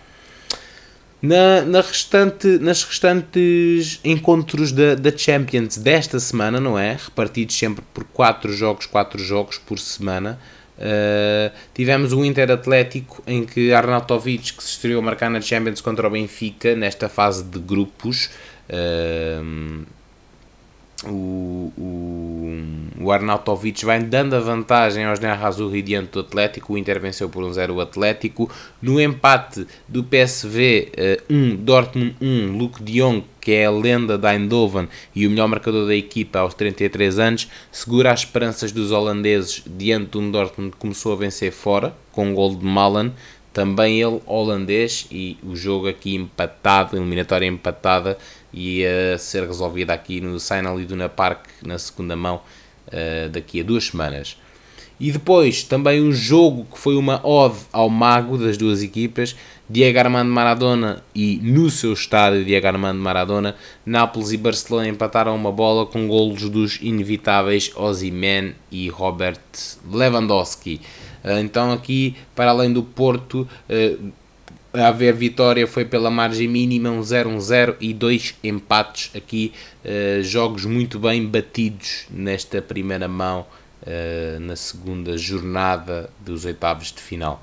Na, na restante, nas restantes encontros da, da Champions desta semana, não é? Repartidos sempre por 4 jogos, 4 jogos por semana. Uh, tivemos o Inter Atlético em que Arnautovic, que se estreou a marcar na Champions contra o Benfica, nesta fase de grupos, uh, o, o, o Arnautovic vai dando a vantagem aos Nerrazurri diante do Atlético. O Inter venceu por um 0 o Atlético. No empate do PSV 1, uh, um, Dortmund 1, um, Luke de Jong, que é a lenda da Eindhoven e o melhor marcador da equipa aos 33 anos, segura as esperanças dos holandeses diante de um Dortmund que começou a vencer fora, com um gol de Malan também ele holandês e o jogo aqui empatado, eliminatória empatada e a ser resolvida aqui no Sinal Iduna Park na segunda mão uh, daqui a duas semanas. E depois também um jogo que foi uma ode ao mago das duas equipas, Diego Armando Maradona e no seu estádio Diego Armando Maradona, Nápoles e Barcelona empataram uma bola com golos dos inevitáveis Ozyman e Robert Lewandowski. Ah, então aqui, para além do Porto, a haver vitória foi pela margem mínima, um 0-1-0 e dois empates aqui, ah, jogos muito bem batidos nesta primeira mão, na segunda jornada dos oitavos de final.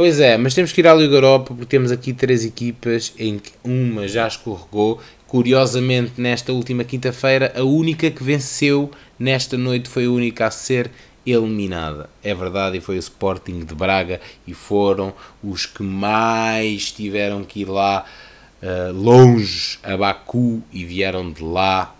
Pois é, mas temos que ir à Liga Europa porque temos aqui três equipas em que uma já escorregou. Curiosamente, nesta última quinta-feira, a única que venceu nesta noite foi a única a ser eliminada. É verdade, e foi o Sporting de Braga e foram os que mais tiveram que ir lá uh, longe a Baku e vieram de lá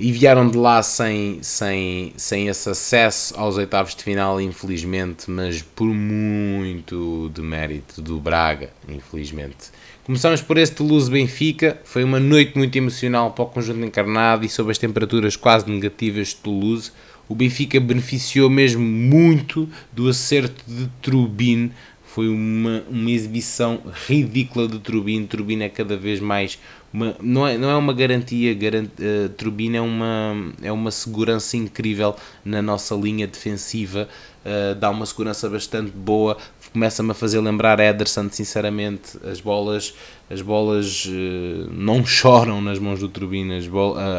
e vieram de lá sem, sem, sem esse acesso aos oitavos de final, infelizmente, mas por muito de mérito do Braga, infelizmente. Começamos por esse Toulouse-Benfica, foi uma noite muito emocional para o conjunto encarnado e sob as temperaturas quase negativas de Toulouse, o Benfica beneficiou mesmo muito do acerto de Trubin, foi uma, uma exibição ridícula de Trubin, Trubin é cada vez mais uma, não, é, não é uma garantia, garant, uh, Turbina é uma, é uma segurança incrível na nossa linha defensiva, uh, dá uma segurança bastante boa, começa-me a fazer lembrar Ederson, sinceramente, as bolas, as bolas uh, não choram nas mãos do Turbina,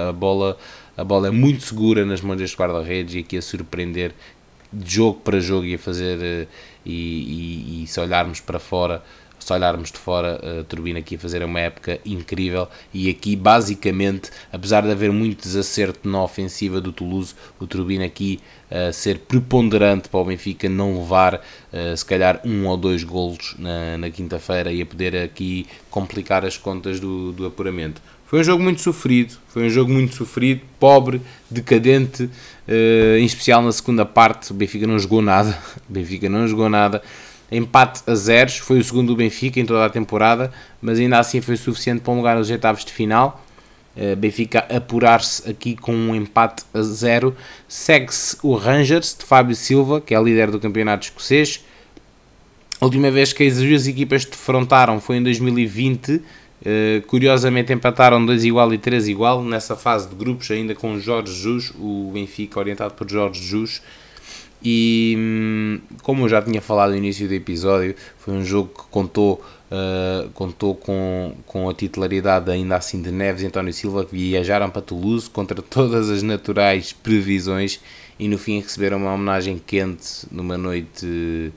a bola, a bola é muito segura nas mãos deste guarda-redes e aqui a surpreender de jogo para jogo e a fazer, e, e, e se olharmos para fora se olharmos de fora, a Turbina aqui a fazer uma época incrível e aqui basicamente, apesar de haver muito desacerto na ofensiva do Toulouse, o Turbina aqui a ser preponderante para o Benfica não levar se calhar um ou dois golos na, na quinta-feira e a poder aqui complicar as contas do, do apuramento. Foi um jogo muito sofrido, foi um jogo muito sofrido, pobre, decadente, em especial na segunda parte. O Benfica não jogou nada, o Benfica não jogou nada. Empate a zeros, foi o segundo do Benfica em toda a temporada, mas ainda assim foi suficiente para um lugar nos oitavos de final. Uh, Benfica apurar-se aqui com um empate a zero. Segue-se o Rangers de Fábio Silva, que é líder do campeonato escocês. A última vez que as duas equipas defrontaram foi em 2020 Uh, curiosamente empataram 2 igual e 3 igual nessa fase de grupos, ainda com Jorge Jus, o Benfica orientado por Jorge Jus. E hum, como eu já tinha falado no início do episódio, foi um jogo que contou, uh, contou com, com a titularidade ainda assim de Neves e António Silva, que viajaram para Toulouse contra todas as naturais previsões e no fim receberam uma homenagem quente numa noite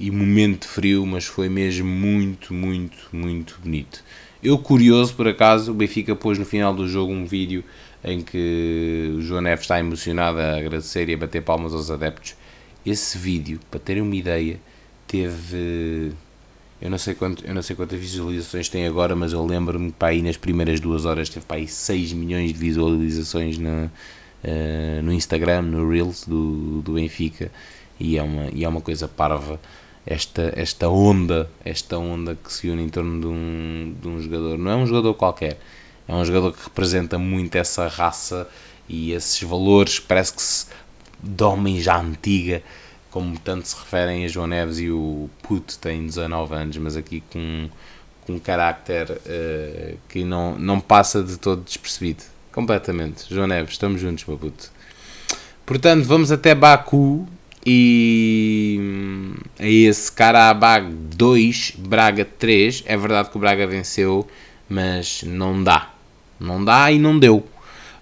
e momento frio, mas foi mesmo muito, muito, muito bonito. Eu, curioso por acaso, o Benfica pôs no final do jogo um vídeo em que o João Neves está emocionado a agradecer e a bater palmas aos adeptos. Esse vídeo, para terem uma ideia, teve. Eu não sei, quanto, eu não sei quantas visualizações tem agora, mas eu lembro-me que aí nas primeiras duas horas teve para aí 6 milhões de visualizações no, uh, no Instagram, no Reels do, do Benfica, e é, uma, e é uma coisa parva esta, esta onda, esta onda que se une em torno de um, de um jogador. Não é um jogador qualquer, é um jogador que representa muito essa raça e esses valores, parece que se, homem já antiga, como tanto se referem a João Neves e o Puto tem 19 anos, mas aqui com, com um carácter uh, que não, não passa de todo despercebido. Completamente. João Neves, estamos juntos, meu puto. Portanto, vamos até Baku e a é esse Karabag 2, Braga 3. É verdade que o Braga venceu, mas não dá. Não dá e não deu.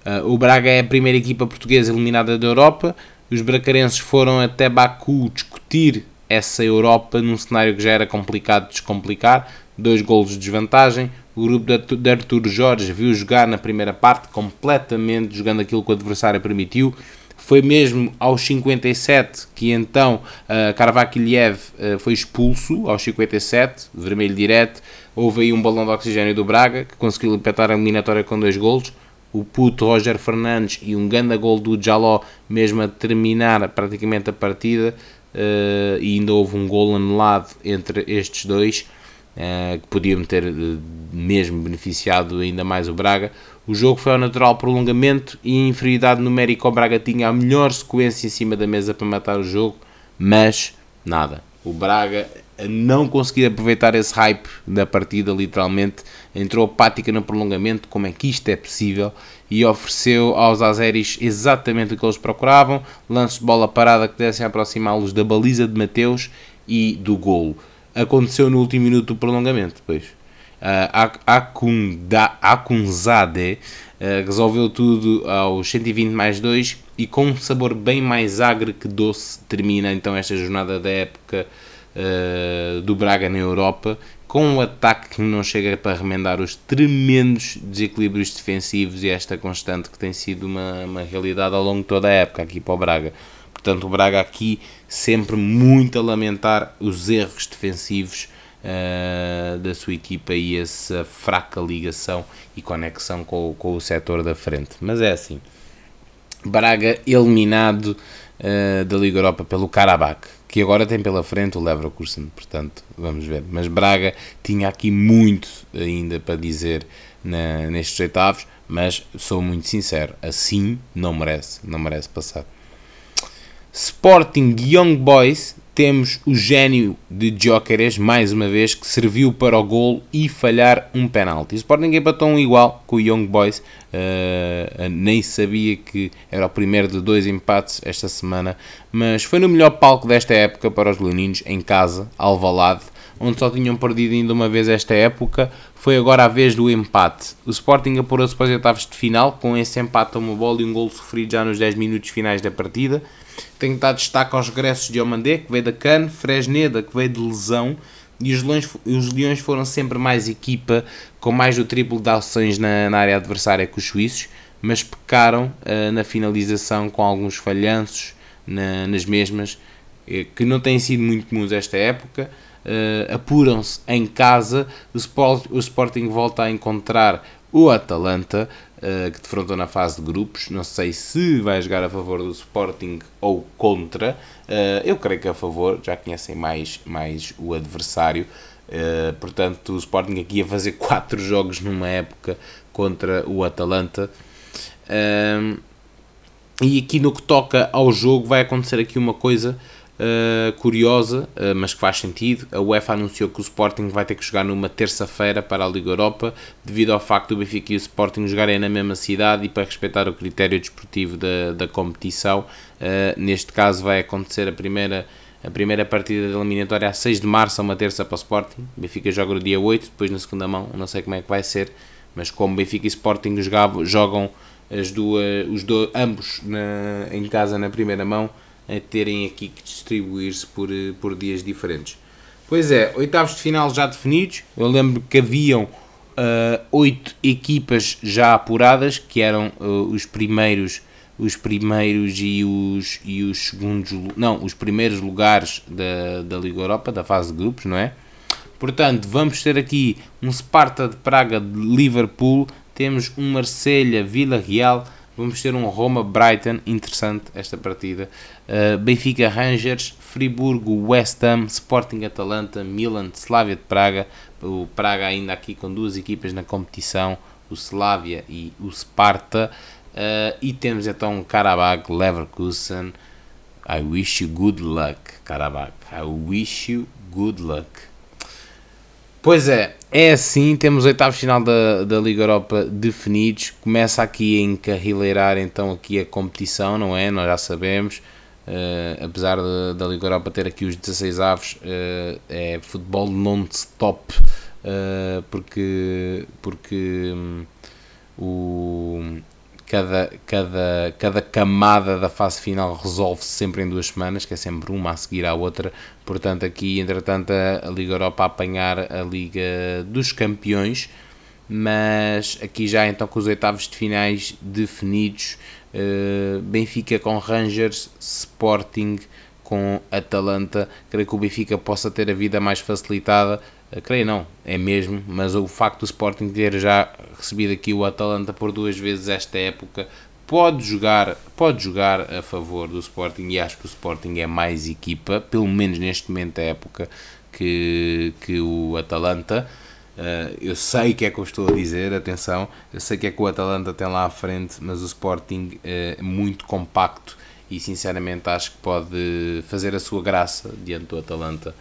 Uh, o Braga é a primeira equipa portuguesa eliminada da Europa. Os bracarenses foram até Baku discutir essa Europa num cenário que já era complicado de descomplicar. Dois golos de desvantagem. O grupo de Artur Jorge viu jogar na primeira parte completamente jogando aquilo que o adversário permitiu foi mesmo aos 57 que então uh, Karvakiliev uh, foi expulso, aos 57, vermelho direto. Houve aí um balão de oxigênio do Braga que conseguiu empatar a eliminatória com dois golos. O puto Roger Fernandes e um grande gol do Jaló, mesmo a terminar praticamente a partida. Uh, e ainda houve um gol anulado entre estes dois, uh, que podiam ter uh, mesmo beneficiado ainda mais o Braga. O jogo foi ao natural prolongamento e inferioridade numérica o Braga tinha a melhor sequência em cima da mesa para matar o jogo, mas nada. O Braga não conseguir aproveitar esse hype da partida, literalmente, entrou apática no prolongamento, como é que isto é possível, e ofereceu aos Azeris exatamente o que eles procuravam, lances de bola parada que pudessem aproximá-los da baliza de Mateus e do golo. Aconteceu no último minuto do prolongamento, depois. Uh, Akunzade uh, resolveu tudo aos 120 mais 2 e com um sabor bem mais agre que doce termina então esta jornada da época uh, do Braga na Europa com um ataque que não chega para remendar os tremendos desequilíbrios defensivos e esta constante que tem sido uma, uma realidade ao longo de toda a época aqui para o Braga. Portanto, o Braga aqui sempre muito a lamentar os erros defensivos uh, da sua equipa e essa fraca ligação e conexão com, com o setor da frente. Mas é assim, Braga eliminado uh, da Liga Europa pelo Karabakh, que agora tem pela frente o Leverkusen, portanto, vamos ver. Mas Braga tinha aqui muito ainda para dizer na, nestes oitavos, mas sou muito sincero, assim não merece, não merece passar. Sporting Young Boys temos o gênio de Jóqueres, mais uma vez, que serviu para o gol e falhar um penalti. O Sporting empatou um igual com o Young Boys, uh, nem sabia que era o primeiro de dois empates esta semana, mas foi no melhor palco desta época para os leoninos, em casa, Alvalade, onde só tinham perdido ainda uma vez esta época, foi agora a vez do empate. O Sporting apurou-se para os oitavos de final, com esse empate a uma bola e um gol sofrido já nos 10 minutos finais da partida. Tenho que dar destaque aos regressos de Omandé, que veio da Cannes, Fresneda, que veio de lesão, e os Leões, os Leões foram sempre mais equipa, com mais do triplo de ações na, na área adversária que os suíços, mas pecaram uh, na finalização com alguns falhanços na, nas mesmas, eh, que não têm sido muito comuns esta época. Uh, apuram-se em casa, o, Sport, o Sporting volta a encontrar o Atalanta, uh, que defrontou na fase de grupos. Não sei se vai jogar a favor do Sporting ou contra. Uh, eu creio que a favor, já conhecem mais, mais o adversário. Uh, portanto, o Sporting aqui ia fazer 4 jogos numa época contra o Atalanta. e aqui no que toca ao jogo vai acontecer aqui uma coisa uh, curiosa, uh, mas que faz sentido. A UEFA anunciou que o Sporting vai ter que jogar numa terça-feira para a Liga Europa, devido ao facto do Benfica e o Sporting jogarem na mesma cidade e para respeitar o critério desportivo da, da competição. Uh, neste caso vai acontecer a primeira a primeira partida da eliminatória a 6 de março, uma terça para o Sporting. O Benfica joga no dia 8, depois na segunda mão, não sei como é que vai ser, mas como Benfica e Sporting jogam, jogam as duas, os dois, ambos na, em casa na primeira mão, a terem aqui que distribuir-se por, eh, por dias diferentes. Pois é, oitavos de final já definidos. Eu lembro que haviam uh, oito equipas já apuradas, que eram uh, os primeiros os primeiros e os, e os segundos, não, os primeiros lugares da, da Liga Europa, da fase de grupos, não é? Portanto, vamos ter aqui um Sparta de Praga de Liverpool, temos um Marselha Vila Real, Vamos ter um Roma-Brighton, interessante esta partida. Uh, Benfica Rangers, Friburgo, West Ham, Sporting Atalanta, Milan, Slavia de Praga. O Praga ainda aqui com duas equipas na competição, o Slavia e o Sparta. Uh, e temos então Karabakh, Leverkusen. I wish you good luck, Karabakh. I wish you good luck. Pois é, é assim, temos o oitavo final da, da Liga Europa definidos, começa aqui a encarrileirar então aqui a competição, não é? Nós já sabemos, uh, apesar da Liga Europa ter aqui os 16 avos, uh, é futebol non-stop, uh, porque, porque um, o cada, cada, cada camada da fase final resolve-se sempre em duas semanas, que é sempre uma a seguir à outra. Portanto, aqui, entretanto, a, Liga Europa a apanhar a Liga dos Campeões, mas aqui já então com os oitavos de finais definidos, uh, Benfica com Rangers, Sporting com Atalanta. Creio que o Benfica possa ter a vida mais facilitada creio não, é mesmo, mas o facto do Sporting ter já recebido aqui o Atalanta por duas vezes esta época pode jogar, pode jogar a favor do Sporting e acho que o Sporting é mais equipa, pelo menos neste momento da época, que, que o Atalanta. Uh, eu sei que é que eu estou a dizer, atenção, eu sei que é que o Atalanta tem lá à frente, mas o Sporting é muito compacto e sinceramente acho que pode fazer a sua graça diante do Atalanta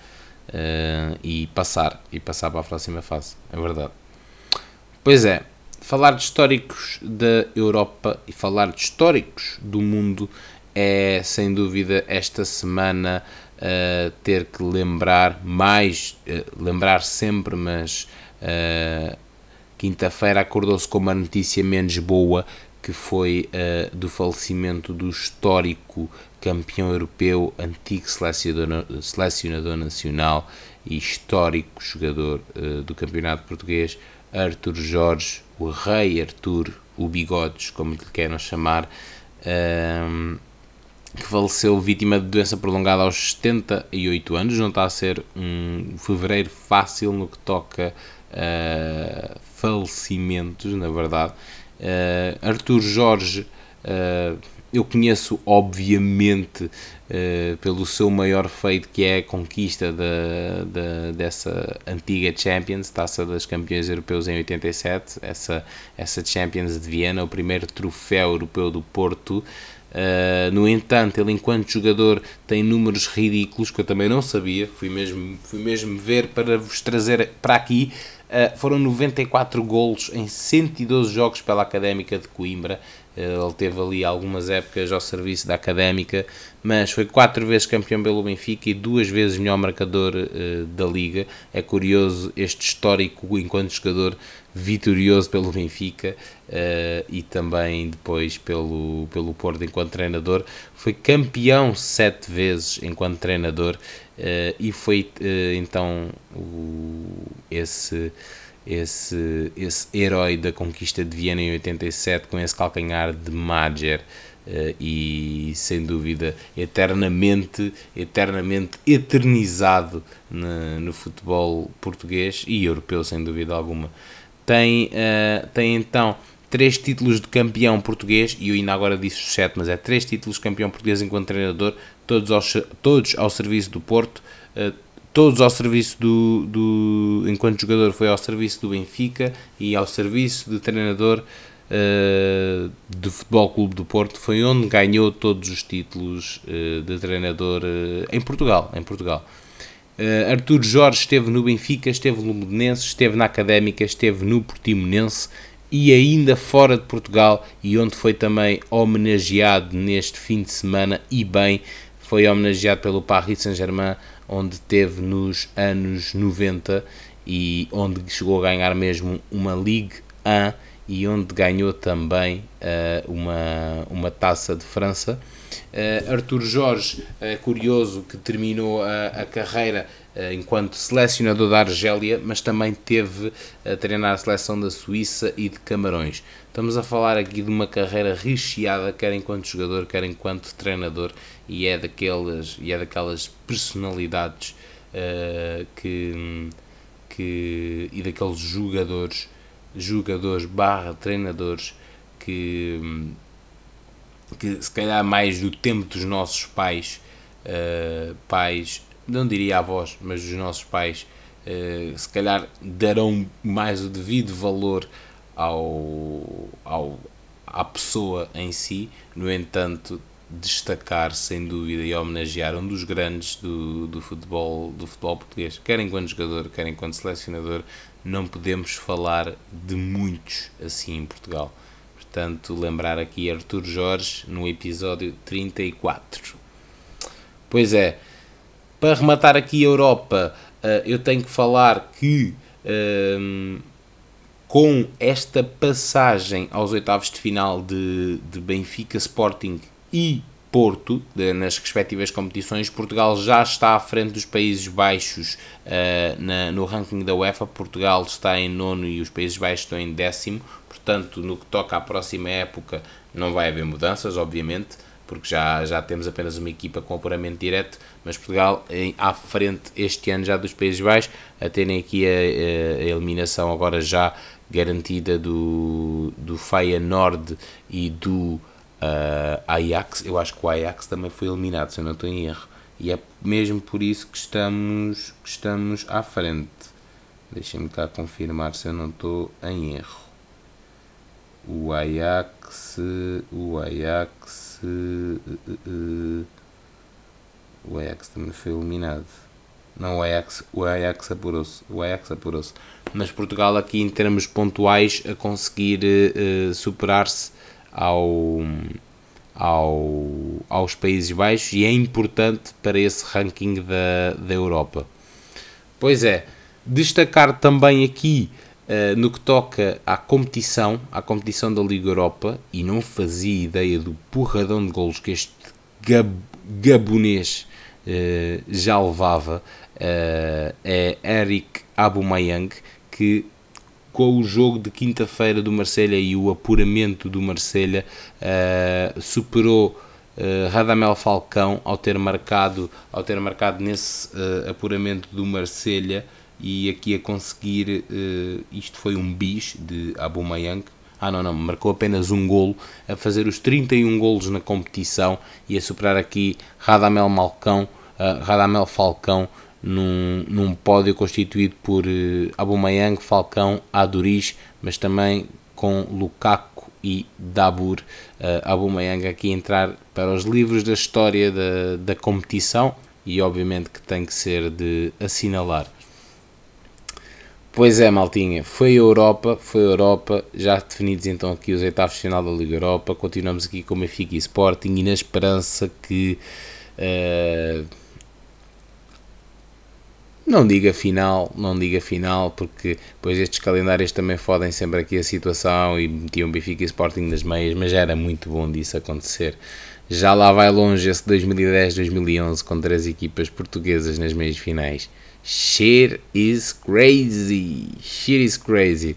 uh, e passar e passar para a próxima fase, é verdade. Pois é, falar de históricos da Europa e falar de históricos do mundo é sem dúvida esta semana uh, ter que lembrar mais, uh, lembrar sempre, mas uh, quinta-feira acordou-se com uma notícia menos boa que foi do falecimento do histórico campeão europeu, antigo selecionador, selecionador nacional e histórico jogador uh, do campeonato português, Arthur Jorge, o rei Arthur, o Bigodes, como lhe queiram chamar, ehm, que faleceu vítima de doença prolongada aos 78 anos. Não está a ser um fevereiro fácil no que toca a falecimentos, na verdade. Uh, Arthur Jorge uh, eu conheço, obviamente, uh, pelo seu maior feito, que é a conquista da, dessa antiga Champions, Taça das Campeões Europeus em 87, essa, essa Champions de Viena, o primeiro troféu europeu do Porto. Uh, no entanto, ele enquanto jogador tem números ridículos que eu também não sabia, fui mesmo, fui mesmo ver para vos trazer para aqui. Uh, foram 94 golos em 112 jogos pela Académica de Coimbra, ele teve ali algumas épocas ao serviço da académica, mas foi quatro vezes campeão pelo Benfica e duas vezes melhor marcador uh, da Liga. É curioso este histórico enquanto jogador vitorioso pelo Benfica uh, e também depois pelo, pelo Porto enquanto treinador. Foi campeão sete vezes enquanto treinador uh, e foi então o, esse esse, esse herói da conquista de Viena em 87 com esse calcanhar de Madger uh, e sem dúvida eternamente, eternamente eternizado no, no futebol português e europeu sem dúvida alguma. tem, uh, tem então três títulos de campeão português, e eu ainda agora disse sete, mas é três títulos de campeão português enquanto treinador, todos ao, todos ao serviço do Porto, uh, todos ao serviço do, do, enquanto jogador foi ao serviço do Benfica e ao serviço de treinador uh, do Futebol Clube do Porto, foi onde ganhou todos os títulos uh, de treinador uh, em Portugal, em Portugal. Uh, Artur Jorge esteve no Benfica, esteve no Belenenses, esteve na Académica, esteve no Portimonense e ainda fora de Portugal e onde foi também homenageado neste fim de semana e bem, foi homenageado pelo Paris Saint-Germain, onde teve nos anos 90 e onde chegou a ganhar mesmo uma Ligue 1 e onde ganhou também uh, uma, uma taça de França. Uh, Arthur Jorge, uh, curioso que terminou a, a carreira enquanto selecionador da Argélia, mas também teve a treinar a seleção da Suíça e de Camarões. Estamos a falar aqui de uma carreira recheada, quer enquanto jogador, quer enquanto treinador, e é daquelas, e é daquelas personalidades que, que, e daqueles jogadores jogadores barra treinadores que, que se calhar mais do tempo dos nossos pais, uh, pais, não diria avós, mas dos nossos pais, uh, se calhar darão mais o devido valor ao, ao, à pessoa em si, no entanto, destacar sem dúvida e homenagear um dos grandes do, do, futebol, do futebol português, quer enquanto jogador, quer enquanto selecionador, não podemos falar de muitos assim em Portugal. Portanto, lembrar aqui Artur Jorge no episódio 34. Pois é, para rematar aqui a Europa, eh, eu tenho que falar que um, ehm, com esta passagem aos oitavos de final de, de Benfica Sporting e Porto, de, nas respectivas competições, Portugal já está à frente dos Países Baixos uh, na, no ranking da UEFA. Portugal está em nono e os Países Baixos estão em décimo. Portanto, no que toca à próxima época, não vai haver mudanças, obviamente, porque já, já temos apenas uma equipa com apuramento direto. Mas Portugal em, à frente este ano já dos Países Baixos, a terem aqui a, a, eliminação agora já garantida do, do Feyenoord e do uh, Ajax, eu acho que o Ajax também foi eliminado, se eu não estou em erro. E é mesmo por isso que estamos, que estamos à frente. Deixem-me cá confirmar se eu não estou em erro. O Ajax, o Ajax, uh, uh, o Ajax também foi eliminado. Não, o Ajax, o Ajax apurou-se. O Ajax apurou-se. Mas Portugal aqui em termos pontuais a conseguir uh, superar-se ao, ao, aos Países Baixos e é importante para esse ranking da, da Europa. Pois é, destacar também aqui uh, no que toca à competição, à competição da Liga Europa, e não fazia ideia do porradão de golos que este gab, gabonês uh, já levava, uh, é Eric Aubameyang, que com o jogo de quinta-feira do Marselha e o apuramento do Marselha superou Radamel Falcão ao ter marcado ao ter marcado nesse apuramento do Marselha e aqui a conseguir isto foi um bis de Aubameyang ah não, não, marcou apenas um golo a fazer os 31 golos na competição e a superar aqui Radamel Malcão, Radamel Falcão num, num pódio constituído por uh, Aubameyang, Falcão, Aduriz, mas também com Lukaku e Dabur. Uh, Aubameyang aqui entrar para os livros da história da, da competição e obviamente que tem que ser de assinalar. Pois é, maltinha, foi a Europa, foi a Europa, já definidos então aqui os oitavos de final da Liga Europa, continuamos aqui com o Benfica e Sporting e na esperança que uh, não diga final, não diga final, porque depois estes calendários também fodem sempre aqui a situação e metiam Benfica e Sporting nas meias, mas já era muito bom disso acontecer. Já lá vai longe esse 2010-2011 com três equipas portuguesas nas meias finais. Shit is crazy, shit is crazy.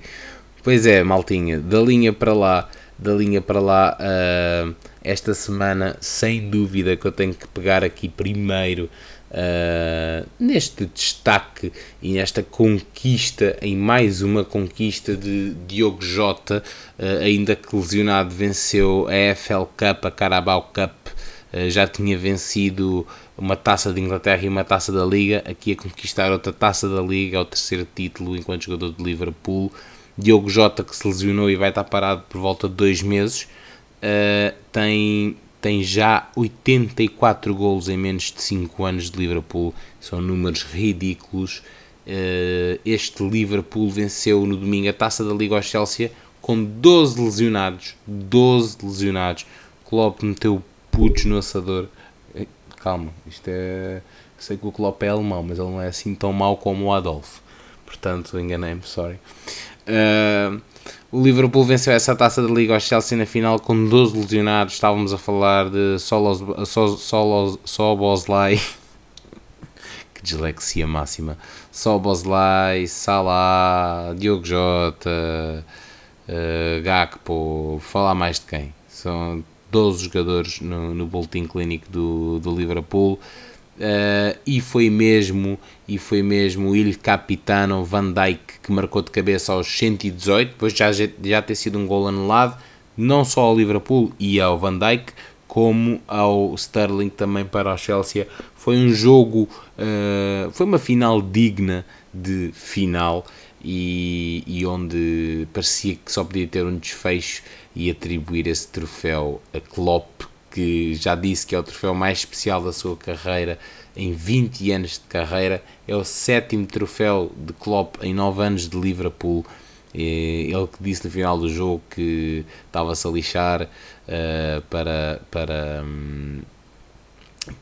Pois é, maltinha, da linha para lá, da linha para lá, uh, esta semana, sem dúvida que eu tenho que pegar aqui primeiro uh, neste destaque e nesta conquista, em mais uma conquista de Diogo Jota, uh, ainda que lesionado, venceu a FL Cup, a Carabao Cup, já tinha vencido uma taça de Inglaterra e uma taça da Liga, aqui a conquistar outra taça da Liga, o terceiro título enquanto jogador de Liverpool. Diogo Jota, que se lesionou e vai estar parado por volta de dois meses, tem tem já 84 golos em menos de 5 anos de Liverpool, são números ridículos. Eh, este Liverpool venceu no domingo a taça da Liga ao Chelsea com 12 lesionados. 12 lesionados. Klopp meteu putos no assador. Eh, calma, isto é. Sei que o Klopp é alemão, mas ele não é assim tão mau como o Adolfo. Portanto, enganei-me, sorry. Uh, o Liverpool venceu essa taça da Liga ao Chelsea na final com 12 lesionados. Estávamos a falar de Solos, Solos, Solos, que dislexia máxima. Soboslai, Salah, Diogo Jota, uh, Gakpo. Falar mais de quem? São 12 jogadores no, no boletim clínico do, do Liverpool. Uh, e foi mesmo e foi mesmo o Il Capitano Van Dijk que marcou de cabeça aos 118 depois já, já ter sido um gol anulado não só ao Liverpool e ao Van Dijk como ao Sterling também para o Chelsea foi um jogo uh, foi uma final digna de final e, e onde parecia que só podia ter um desfecho e atribuir esse troféu a Klopp que já disse que é o troféu mais especial da sua carreira em 20 anos de carreira, é o sétimo troféu de Klopp em 9 anos de Liverpool. Ele que disse no final do jogo que estava-se a lixar uh, para, para, um,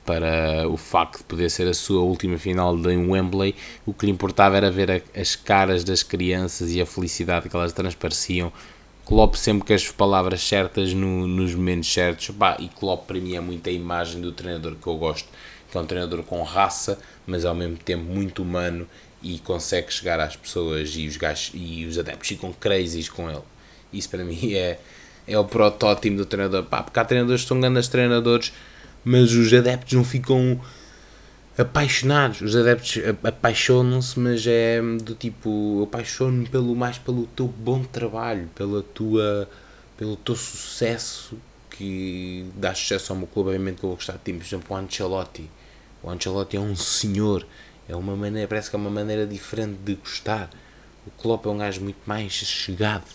para o facto de poder ser a sua última final em Wembley. O que lhe importava era ver a, as caras das crianças e a felicidade que elas transpareciam Klopp sempre com as palavras certas no, nos momentos certos. E Klopp para mim é muito a imagem do treinador que eu gosto, que é um treinador com raça, mas ao mesmo tempo muito humano e consegue chegar às pessoas e os, gajos, e os adeptos ficam crazies com ele. Isso para mim é, é o protótipo do treinador. Pá, porque há treinadores que são grandes treinadores, mas os adeptos não ficam apaixonados. Os adeptos apaixonam-se, mas é do tipo, apaixono pelo mais pelo teu bom trabalho, pela tua, pelo teu sucesso que dá sucesso ao meu clube. Obviamente que eu vou gostar de ti, por exemplo, o Ancelotti. O Ancelotti é um senhor, é uma maneira, parece que é uma maneira diferente de gostar. O Klopp é um gajo muito mais chegado.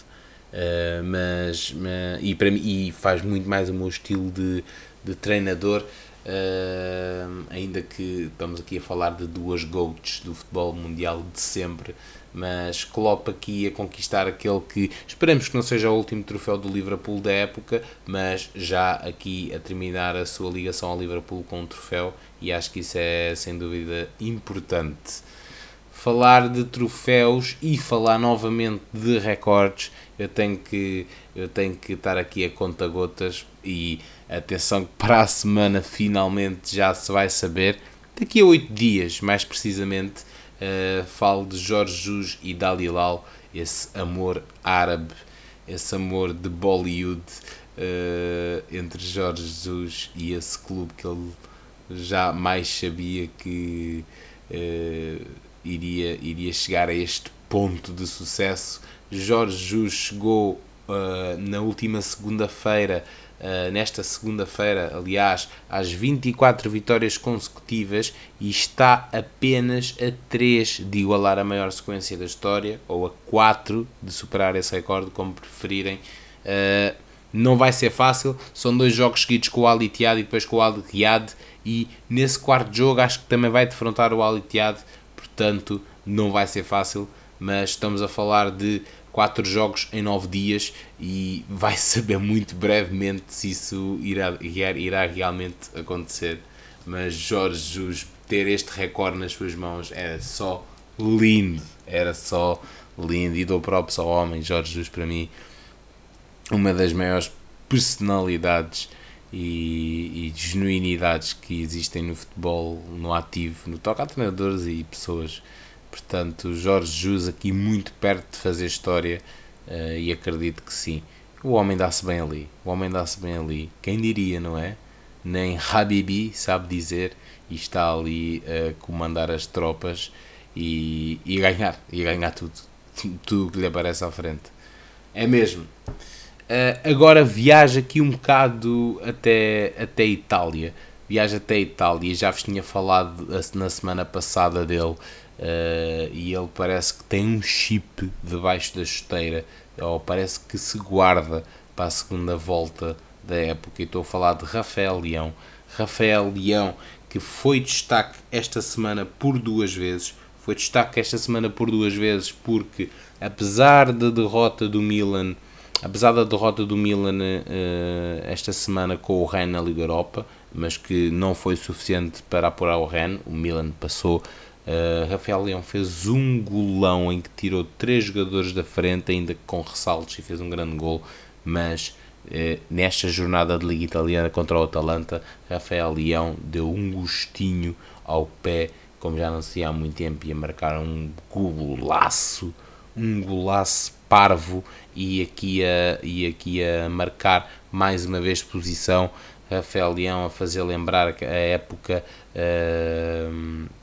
Uh, mas, mas, e, para mim, e faz muito mais o meu estilo de, de treinador Uh, ainda que estamos aqui a falar de duas GOATs do futebol mundial de sempre, mas Klopp aqui a conquistar aquele que esperemos que não seja o último troféu do Liverpool da época, mas já aqui a terminar a sua ligação ao Liverpool com um troféu e acho que isso é sem dúvida importante. Falar de troféus e falar novamente de recordes, eu tenho que, eu tenho que estar aqui a conta gotas e Atenção que para a semana finalmente já se vai saber. Daqui a 8 dias, mais precisamente, uh, falo de Jorge Jus e Dalilal, esse amor árabe, esse amor de Bollywood uh, entre Jorge Jesus e esse clube que ele já mais sabia que uh, iria, iria chegar a este ponto de sucesso. Jorge Jesus chegou na última segunda-feira uh, nesta segunda-feira, aliás, às 24 vitórias consecutivas e está apenas a 3 de igualar a maior sequência da história, ou a 4 de superar esse recorde, como preferirem. Uh, não vai ser fácil, são dois jogos seguidos com o Al Ittihad e depois com o Al Riyad e nesse quarto jogo acho que também vai defrontar o Al Ittihad, portanto não vai ser fácil, mas estamos a falar de quatro jogos em nove dias e vai saber muito brevemente se isso irá, irá realmente acontecer. Mas Jorge Jesus ter este recorde nas suas mãos era só lindo, era só lindo e dou próprio ao homem, Jorge Jesus para mim uma das maiores personalidades e, e genuinidades que existem no futebol, no ativo, no toque a treinadores e pessoas Portanto, Jorge Jus aqui muito perto de fazer história uh, e acredito que sim. O homem dá-se bem ali. O homem dá-se bem ali. Quem diria, não é? nem Habibi sabe dizer e está ali a comandar as tropas e, e ganhar, e ganhar tudo, tudo que lhe aparece à frente. É mesmo. Uh, agora viaja aqui um bocado até, até Itália. Viaja até Itália. Já vos tinha falado na semana passada dele. Uh, e ele parece que tem um chip debaixo da chuteira. Ou parece que se guarda para a segunda volta da época. E estou a falar de Rafael Leão. Rafael Leão, que foi destaque esta semana por duas vezes. Foi destaque esta semana por duas vezes porque, apesar da derrota do Milan, apesar da derrota do Milan uh, esta semana com o Rennes na Liga Europa, mas que não foi suficiente para apurar o Rennes, o Milan passou. Uh, Rafael Leão fez um golão em que tirou três jogadores da frente, ainda com ressaltos, e fez um grande gol. Mas uh, nesta jornada de Liga Italiana contra o Atalanta, Rafael Leão deu um gostinho ao pé, como já ia há muito tempo, ia marcar um golaço, um golaço parvo e aqui a, e aqui a marcar mais uma vez posição. Rafael Leão a fazer lembrar a época. Uh,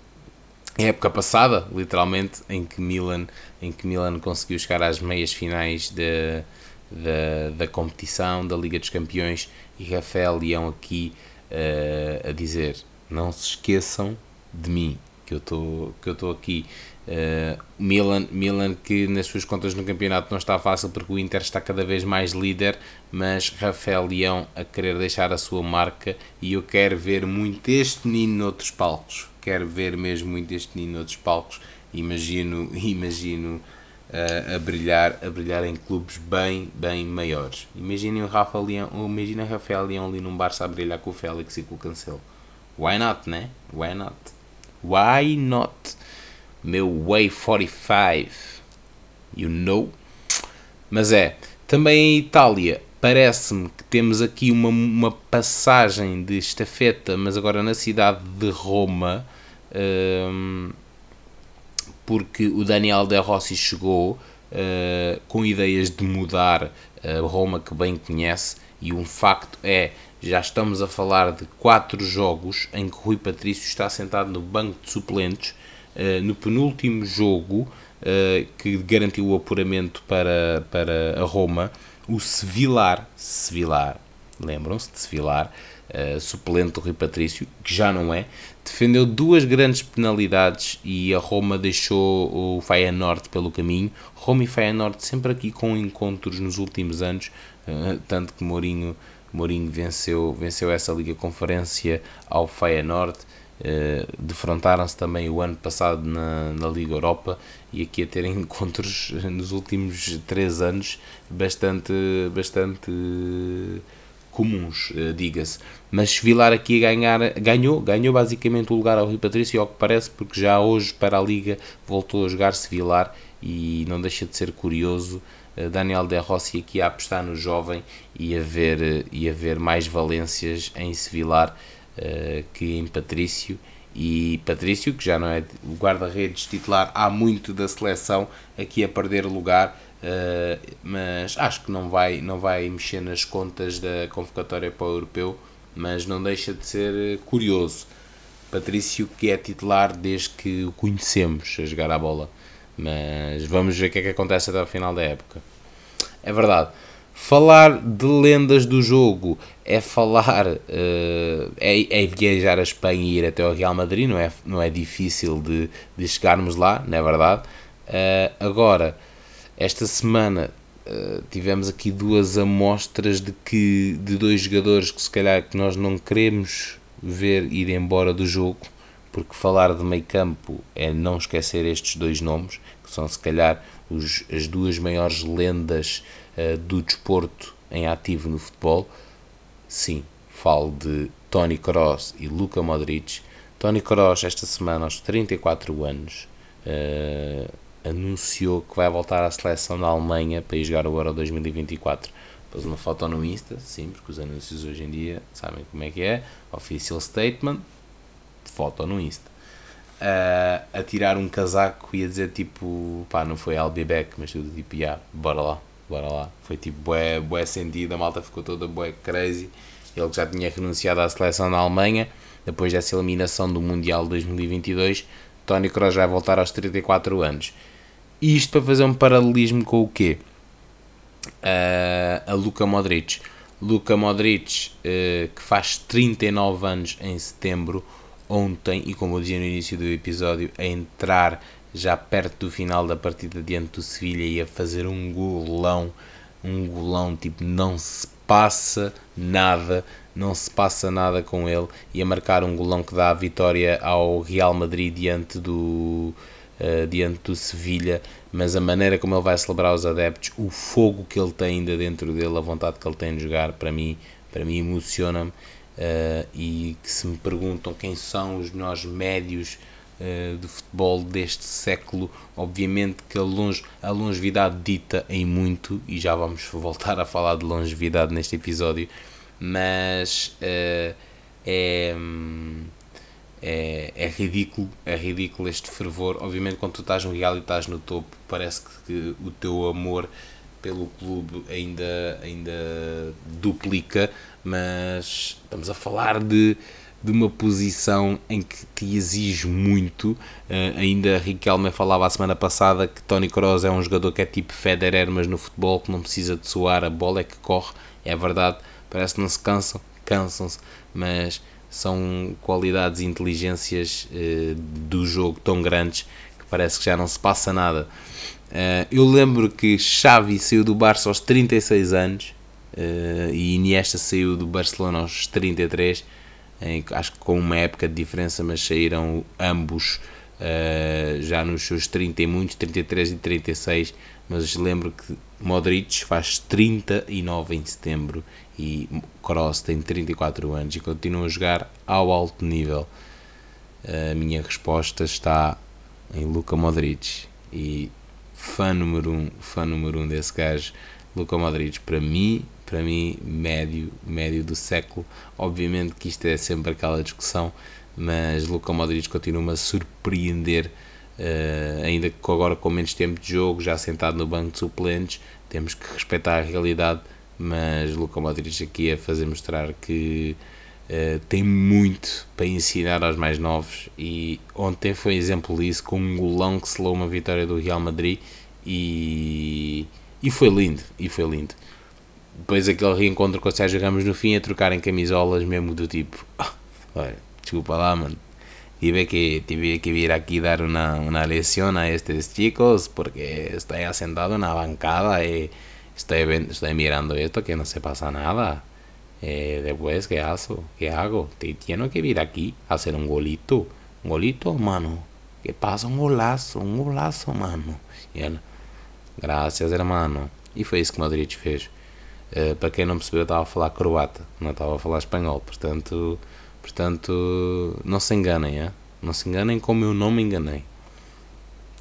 época passada, literalmente, em que Milan, em que Milan conseguiu chegar às meias finais da, da competição, da Liga dos Campeões, e Rafael Leão aqui uh, a dizer: não se esqueçam de mim, que eu estou aqui Uh, Milan, Milan que nas suas contas no campeonato não está fácil porque o Inter está cada vez mais líder, mas Rafael Leão a querer deixar a sua marca e eu quero ver muito este menino noutros palcos. Quero ver mesmo muito este menino noutros palcos. Imagino, imagino uh, a brilhar, a brilhar em clubes bem, bem maiores. Imaginem o Rafael Leão, imagina Rafael Leão ali num Barça a brilhar com o Félix e com o Cancelo. Why not, né? Why not? Why not? meu Way 45, you know. Mas é, também em Itália, parece-me que temos aqui uma, uma passagem de estafeta, mas agora na cidade de Roma, um, porque o Daniel De Rossi chegou uh, com ideias de mudar a Roma que bem conhece, e um facto é já estamos a falar de quatro jogos em que Rui Patrício está sentado no banco de suplentes eh, no penúltimo jogo uh, que garantiu o apuramento para, para a Roma, o Sevilar, Sevilar, lembram-se de Sevilar, uh, suplente do Rui Patrício, que já não é, defendeu duas grandes penalidades e a Roma deixou o Feyenoord pelo caminho. Roma e Feyenoord sempre aqui com encontros nos últimos anos, uh, tanto que Mourinho, Mourinho venceu, venceu essa Liga Conferência ao Feyenoord. Uh, defrontaram-se também o ano passado na, na Liga Europa e aqui a terem encontros nos últimos três anos bastante, bastante comuns, uh, diga-se. Mas Vilar aqui ganhar, ganhou, ganhou basicamente o lugar ao Rio Patrício, ao que parece, porque já hoje para a Liga voltou a jogar Sevilar e não deixa de ser curioso uh, Daniel De Rossi aqui a apostar no jovem e a ver, e a ver mais valências em Sevilar uh, que em Patrício. E Patrício, que já não é o guarda-redes titular há muito da seleção, aqui a perder lugar, uh, mas acho que não vai, não vai mexer nas contas da convocatória para o europeu, mas não deixa de ser curioso. Patrício, que é titular desde que o conhecemos a jogar a bola, mas vamos ver o que é que acontece até o final da época. É verdade. Falar de lendas do jogo é falar, uh, é, é, viajar a Espanha e ir até ao Real Madrid, não é, não é difícil de, de chegarmos lá, não é verdade? Uh, agora, esta semana uh, tivemos aqui duas amostras de que de dois jogadores que se calhar que nós não queremos ver ir embora do jogo, porque falar de meio campo é não esquecer estes dois nomes, que são se calhar os, as duas maiores lendas uh, do desporto em ativo no futebol. Sim, falo de Tony Kroos e Luka Modric. Tony Kroos, esta semana, aos 34 anos, uh, anunciou que vai voltar à seleção da Alemanha para ir jogar o Euro 2024. Pôs uma foto no Insta, sim, porque os anúncios hoje em dia sabem como é que é. Official statement, foto no Insta uh, a tirar um casaco e a dizer tipo, pá, não foi I'll be back, mas tudo tipo, yeah, bora lá, bora lá. Foi tipo, bué, bué sentido, a malta ficou toda bué crazy. ele já tinha renunciado à seleção da Alemanha, depois dessa eliminação do Mundial 2022, Tony Kroos vai voltar aos 34 anos. Isto para fazer um paralelismo com o quê? Uh, a Luka Modric. Luka Modric, uh, que faz 39 anos em setembro, ontem, e como eu dizia no início do episódio, a entrar já perto do final da partida diante do Sevilha e a fazer um golão, um golão tipo não se passa nada, não se passa nada com ele e a marcar um golão que dá a vitória ao Real Madrid diante do uh, diante do Sevilha, mas a maneira como ele vai celebrar os adeptos, o fogo que ele tem ainda dentro dele, a vontade que ele tem de jogar, para mim, para mim emociona-me uh, e que se me perguntam quem são os melhores médios uh, de futebol deste século, obviamente que a, longe, a longevidade dita em muito, e já vamos voltar a falar de longevidade neste episódio, mas uh, é, é, é ridículo, é ridículo este fervor. Obviamente, quando tu estás no Real e estás no topo, parece que, o teu amor pelo clube ainda, ainda duplica, mas estamos a falar de, de uma posição em que te exige muito. Uh, ainda Riquelme falava a semana passada que Tony Kroos é um jogador que é tipo Federer, mas no futebol que não precisa de suar, a bola é que corre. É verdade, parece que não se cansam, cansam-se, mas são qualidades e inteligências uh, do jogo tão grandes que parece que já não se passa nada. Uh, eu lembro que Xavi saiu do Barça aos 36 anos uh, e Iniesta saiu do Barcelona aos 33, em, acho que com uma época de diferença, mas saíram ambos já nos seus 30 e muitos, 33 e 36. Mas lembro que Modric faz 39 em setembro e Kroos tem 34 anos e continua a jogar ao alto nível. A minha resposta está em Luka Modric e fã número um, fã número um desse gajo, Luka Modric, para mim, para mim, médio, médio do século. Obviamente que isto é sempre aquela discussão, mas Luka Modric continua-me a surpreender, uh, ainda que agora com menos tempo de jogo, já sentado no banco de suplentes, temos que respeitar a realidade, mas Luka Modric aqui a fazer mostrar que uh, tem muito para ensinar aos mais novos e ontem foi exemplo disso com um golão que selou uma vitória do Real Madrid e, e foi lindo, e foi lindo. Depois aquele reencontro com o Sérgio Ramos no fim a trocarem camisolas mesmo do tipo, ah, olha, desculpa lá mano, tive que, tive que vir aquí dar una, una lección a estos chicos porque estoy asentado en la bancada y estoy, estoy mirando esto que no se pasa nada. Eh, después, ¿qué hago? ¿Qué hago? Te tengo que vir aquí a hacer un golito. Un golito, mano. ¿Qué pasa? Un golazo, un golazo, mano. Y él, gracias, hermano. E foi isso que Madrid fez. Uh, para quem não percebeu, eu estava a falar croata, não estava a falar espanhol. Portanto, portanto não se enganem, é? não se enganem como eu não me enganei.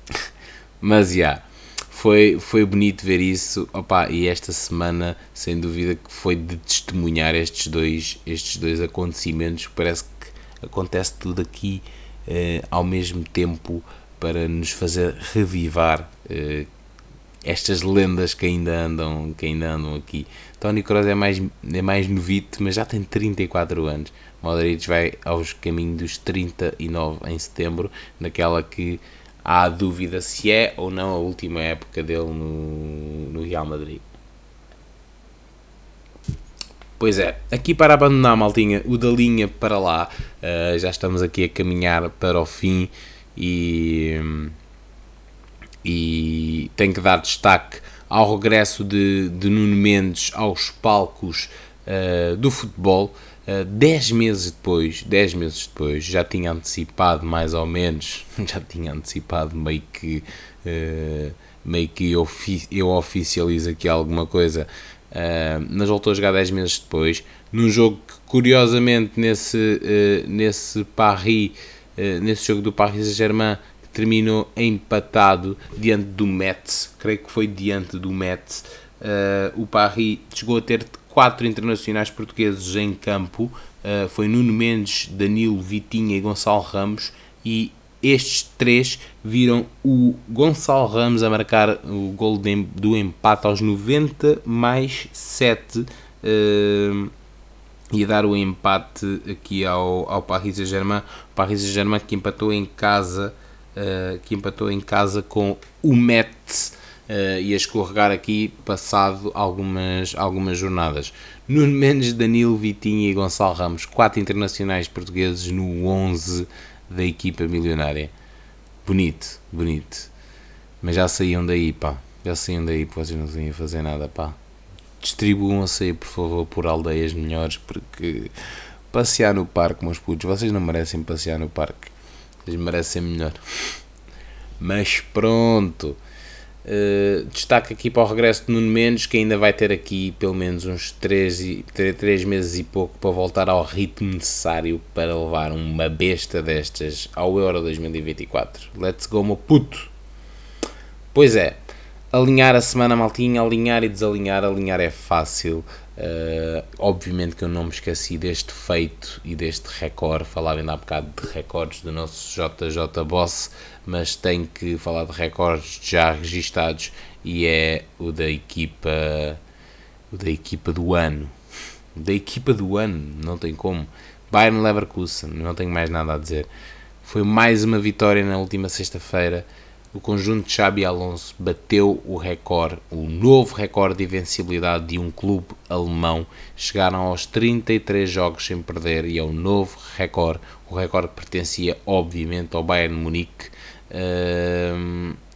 Mas, já, yeah, foi, foi bonito ver isso. Opa, e esta semana, sem dúvida, que foi de testemunhar estes dois, estes dois acontecimentos. Parece que acontece tudo aqui uh, ao mesmo tempo para nos fazer revivar uh, estas lendas que ainda andam, que ainda andam aqui. Tony Kroos é mais, é mais novito, mas já tem 34 anos. Modric vai aos caminhos dos 39 em setembro, naquela que há dúvida se é ou não a última época dele no, no Real Madrid. Pois é, aqui para abandonar, maltinha, o da linha para lá, uh, já estamos aqui a caminhar para o fim e, e tenho que dar destaque ao regresso de, de Nuno Mendes aos palcos uh, do futebol. 10 uh, meses depois, 10 meses depois, já tinha antecipado mais ou menos, já tinha antecipado meio que uh, meio que eu, eu oficializo aqui alguma coisa, uh, mas voltou a jogar 10 meses depois, num jogo que curiosamente nesse, uh, nesse Paris, nesse jogo do Paris Saint-Germain terminou empatado diante do Metz, creio que foi diante do Metz. O Paris chegou a ter quatro internacionais portugueses em campo, uh, foi Nuno Mendes, Danilo, Vitinha e Gonçalo Ramos, e estes três viram o Gonçalo Ramos a marcar o gol do empate aos 90 mais 7 uh, e dar o empate aqui ao, ao Paris Saint-Germain. Paris Saint-Germain que empatou em casa, uh, que empatou em casa com o Metz uh, e a escorregar aqui passado algumas, algumas jornadas. Nuno Mendes, Danilo, Vitinha e Gonçalo Ramos, quatro internacionais portugueses no 11 da equipa milionária. Bonito, bonito. Mas já saíam daí, pá. Já saíam daí, porque vocês não a fazer nada, pá distribuam-se aí, por favor, por aldeias melhores, porque passear no parque, meus putos, vocês não merecem passear no parque, vocês merecem melhor. Mas pronto. Uh, destaque aqui para o regresso de Nuno Mendes, que ainda vai ter aqui pelo menos uns 3, 3 meses e pouco para voltar ao ritmo necessário para levar uma besta destas ao Euro 2024. Let's go, meu puto! Pois é, Alinhar a semana maltinha, alinhar e desalinhar, alinhar é fácil. Uh, obviamente que eu não me esqueci deste feito e deste recorde. Falava ainda há bocado de recordes do nosso JJ Boss, mas tenho que falar de recordes já registados e é o da equipa, o da equipa do ano. Da equipa do ano, não tem como. Bayern Leverkusen, não tenho mais nada a dizer. Foi mais uma vitória na última sexta-feira o conjunto de Xabi Alonso bateu o recorde, o novo recorde de invencibilidade de um clube alemão. Chegaram aos 33 jogos sem perder e é o novo recorde. O recorde pertencia, obviamente, ao Bayern Munique.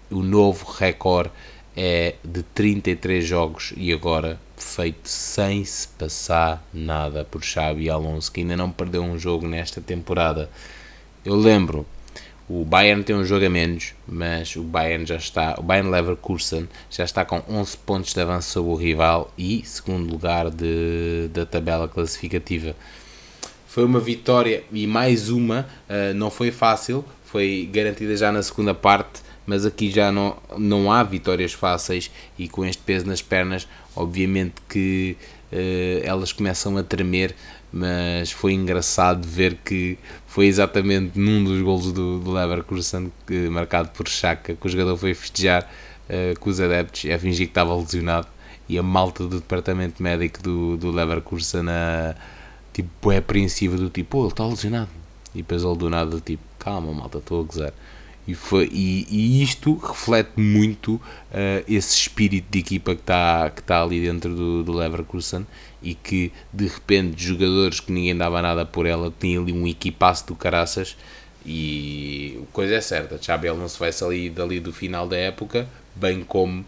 O novo recorde é de 33 jogos e agora feito sem se passar nada por Xabi Alonso, que ainda não perdeu um jogo nesta temporada. Eu lembro o Bayern tem um jogo a menos, mas o Bayern já está, o Bayern Leverkusen já está com 11 pontos de avanço sobre o rival e segundo lugar de, da tabela classificativa. Foi uma vitória e mais uma, uh, não foi fácil, foi garantida já na segunda parte, mas aqui já não, não há vitórias fáceis e com este peso nas pernas, obviamente que uh, elas começam a tremer, mas foi engraçado ver que foi exatamente num dos golos do, do Leverkusen, que, marcado por Chaka, que o jogador foi festejar uh, com os adeptos e a fingir que estava lesionado. E a malta do departamento médico do, do Leverkusen a, tipo, é apreensiva do tipo, oh, ele está lesionado e depois ele do nada tipo, calma malta, estou a gozar e, foi, e, e isto reflete muito uh, esse espírito de equipa que está que tá ali dentro do, do Leverkusen e que de repente jogadores que ninguém dava nada por ela tinham ali um equipaço do caraças e coisa é certa, Xabi se vai sair dali do final da época, bem como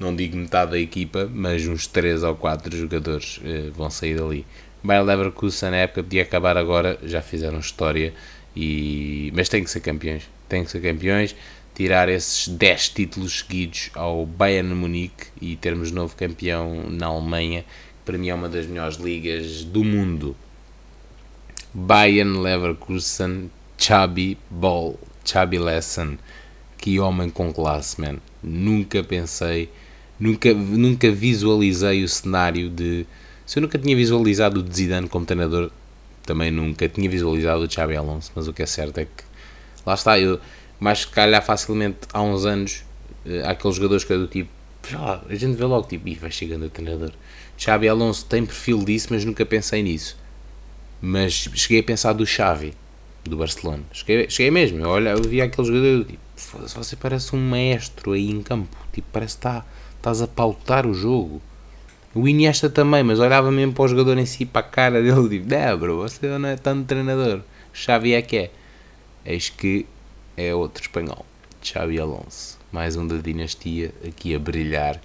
não digo metade da equipa, mas uns 3 ou 4 jogadores uh, vão sair dali. Bayer Leverkusen na época podia acabar agora, já fizeram história, e... mas tem que ser campeões, tem que ser campeões, tirar esses 10 títulos seguidos ao Bayern Munique e termos novo campeão na Alemanha, para mim é uma das melhores ligas do mundo. Bayern Leverkusen, Chabi Ball, Chabi Lesson. Que homem com classe, man. Nunca pensei, nunca, nunca visualizei o cenário de. Se eu nunca tinha visualizado o Zidane como treinador, também nunca tinha visualizado o Xabi Alonso, mas o que é certo é que lá está, eu mais se calhar facilmente há uns anos eh, há aqueles jogadores que é do tipo a gente vê logo tipo, vai chegando a treinador Xabi Alonso tem perfil disso, mas nunca pensei nisso. Mas cheguei a pensar do Xavi, do Barcelona. Cheguei, cheguei mesmo. Eu, olha, eu vi aquele jogador tipo, você parece um maestro aí em campo. Tipo, parece que tá, estás a pautar o jogo. O Iniesta também, mas olhava mesmo para o jogador em si, para a cara dele, tipo, é bro, você não é tanto treinador. Xavi é que é. Eis que é outro espanhol, Xavi Alonso. Mais um da dinastia aqui a brilhar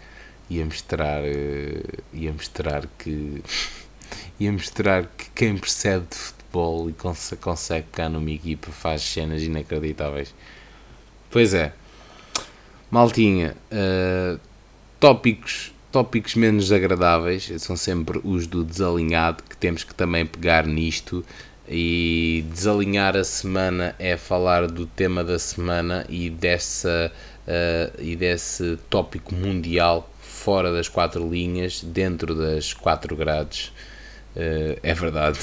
ia mostrar, uh, ia mostrar que ia mostrar que quem percebe de futebol e cons consegue pegar numa equipa faz cenas inacreditáveis. Pois é, maltinha, uh, tópicos, tópicos menos agradáveis são sempre os do desalinhado, que temos que também pegar nisto. E desalinhar a semana é falar do tema da semana e dessa uh, e desse tópico mundial fora das quatro linhas, dentro das quatro grades. Uh, é verdade.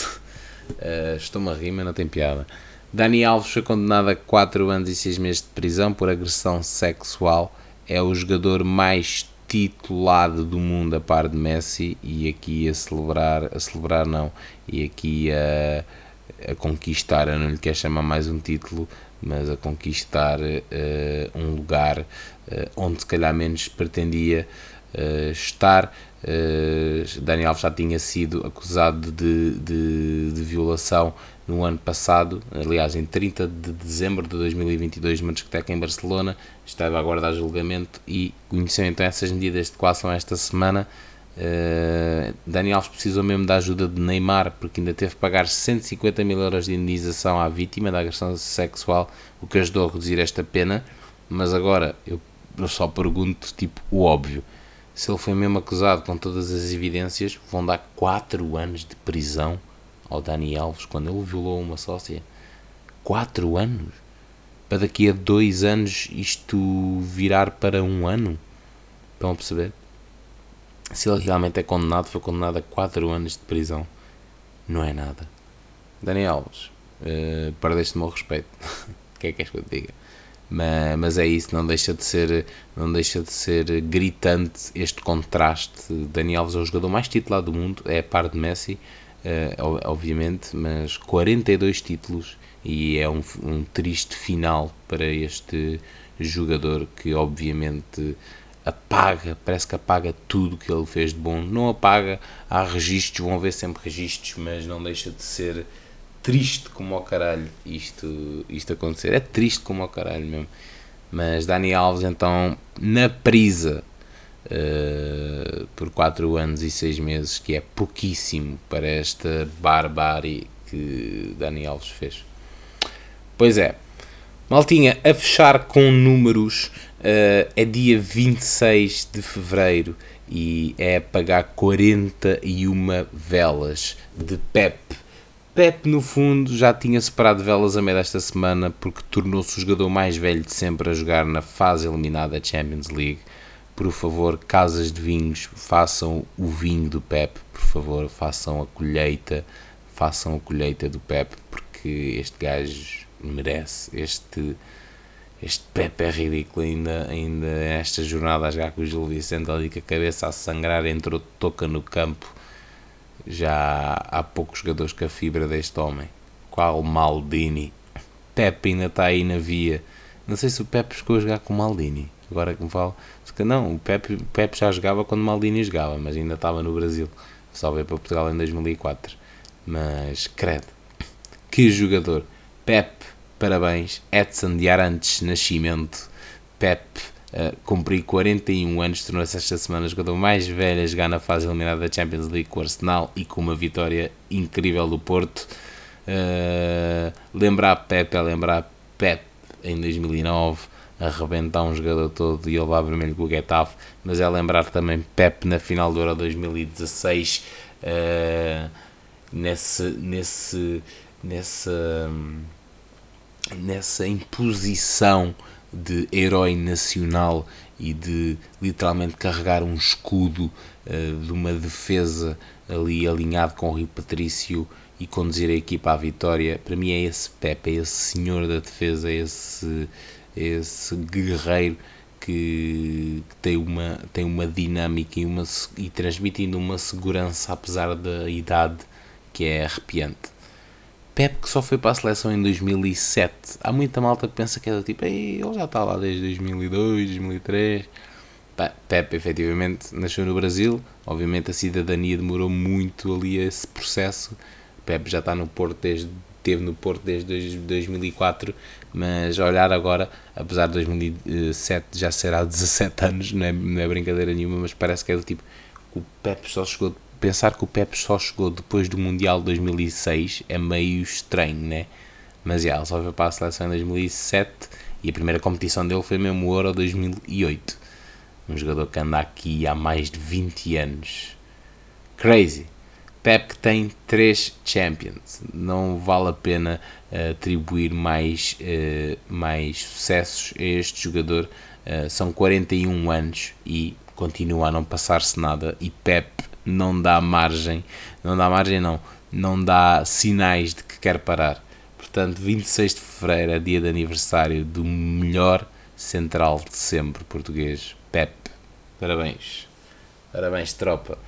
Uh, Estou-me a rir, mas não tem piada. Dani Alves foi condenado a 4 anos e 6 meses de prisão por agressão sexual. É o jogador mais titulado do mundo a par de Messi e aqui a celebrar, a celebrar não, e aqui a, a conquistar, eu não lhe quero chamar mais um título, mas a conquistar uh, um lugar uh, onde se calhar menos pretendia uh, estar. Daniel Alves já tinha sido acusado de, de, de, violação no ano passado, aliás, em 30 de dezembro de 2022, numa discoteca em Barcelona, estava a aguardar julgamento e conheceu então essas medidas de coação esta semana. Uh, Daniel Alves precisou mesmo da ajuda de Neymar, porque ainda teve que pagar 150 mil euros de indenização à vítima da agressão sexual, o que ajudou a reduzir esta pena. Mas agora eu, eu só pergunto, tipo, o óbvio: se ele foi mesmo acusado com todas as evidências, vão dar 4 anos de prisão ao Dani Alves quando ele violou uma sócia. 4 anos? Para daqui a 2 anos isto virar para um ano? Estão a perceber? se ele realmente é condenado, foi condenado a 4 anos de prisão. Não é nada. Daniel Alves, uh, perdeste o meu respeito. O que é que és que eu te diga? Mas, mas, é isso, não deixa de ser não deixa de ser gritante este contraste. Daniel Alves é o jogador mais titulado do mundo, é a par de Messi, uh, obviamente, mas 42 títulos e é um, um triste final para este jogador que obviamente apaga, parece que apaga tudo que ele fez de bom. Não apaga, há registros, vão haver sempre registros, mas não deixa de ser triste como ao caralho isto, isto acontecer. É triste como ao caralho mesmo. Mas Dani Alves, então, na prisa uh, por 4 anos e 6 meses, que é pouquíssimo para esta barbárie que Dani Alves fez. Pois é, Maltinha, a fechar com números Uh, é dia 26 de fevereiro e é pagar 41 velas de Pep. Pep, no fundo, já tinha separado velas a meio desta semana porque tornou-se o jogador mais velho de sempre a jogar na fase eliminada da Champions League. Por favor, casas de vinhos, façam o vinho do Pep, por favor, façam a colheita, façam a colheita do Pep, porque este gajo merece este este Pepe é ridículo, ainda, ainda esta jornada jogar com o Gil Vicente ali com a cabeça a sangrar, entrou toca no campo. Já há poucos jogadores com a fibra deste homem. Qual Maldini? Pepe ainda está aí na via. Não sei se o Pepe chegou a jogar com o Maldini. Agora que me falo. Não, o Pepe, o Pepe já jogava quando o Maldini jogava, mas ainda estava no Brasil. Só veio para Portugal em 2004. Mas, credo. Que jogador. Pepe Parabéns, Edson de Arantes Nascimento, Pep, uh, cumpri 41 anos, tornou-se esta semana o jogador mais velho a jogar na fase eliminada da Champions League com o Arsenal e com uma vitória incrível do Porto. Uh, lembrar Pep é lembrar Pep em 2009 arrebentar um jogador todo e ele levar vermelho com o Getafe, mas é lembrar também Pep na final do Euro 2016 uh, nesse, nesse, nesse um, nessa imposição de herói nacional e de literalmente carregar um escudo uh, de uma defesa ali alinhado com o Rio Patrício e conduzir a equipa à vitória, para mim é esse Pepe, é esse senhor da defesa, é esse, esse guerreiro que, que, tem, uma, tem uma dinâmica e, uma, e transmitindo uma segurança apesar da idade que é arrepiante. Pep que só foi para a seleção em 2007. Há muita malta que pensa que é do tipo, ele já está lá desde 2002, 2003. Pep efetivamente nasceu no Brasil, obviamente a cidadania demorou muito ali esse processo. Pep já está no Porto desde teve no Porto desde 2004, mas olhar agora, apesar de 2007 já ser há 17 anos, não é, não é brincadeira nenhuma, mas parece que é do tipo o Pep só chegou pensar que o Pep só chegou depois do Mundial de 2006 é meio estranho, né? Mas já, ele só foi para a seleção em 2007 e a primeira competição dele foi mesmo o Euro 2008. Um jogador que anda aqui há mais de 20 anos. Crazy. Pep que tem 3 Champions. Não vale a pena uh, atribuir mais, uh, mais sucessos a este jogador. Uh, são 41 anos e continua a não passar-se nada. E Pep não dá margem, não dá margem não, não dá sinais de que quer parar. Portanto, 26 de fevereiro é dia de aniversário do melhor central de sempre português, Pep. Parabéns. Parabéns, tropa.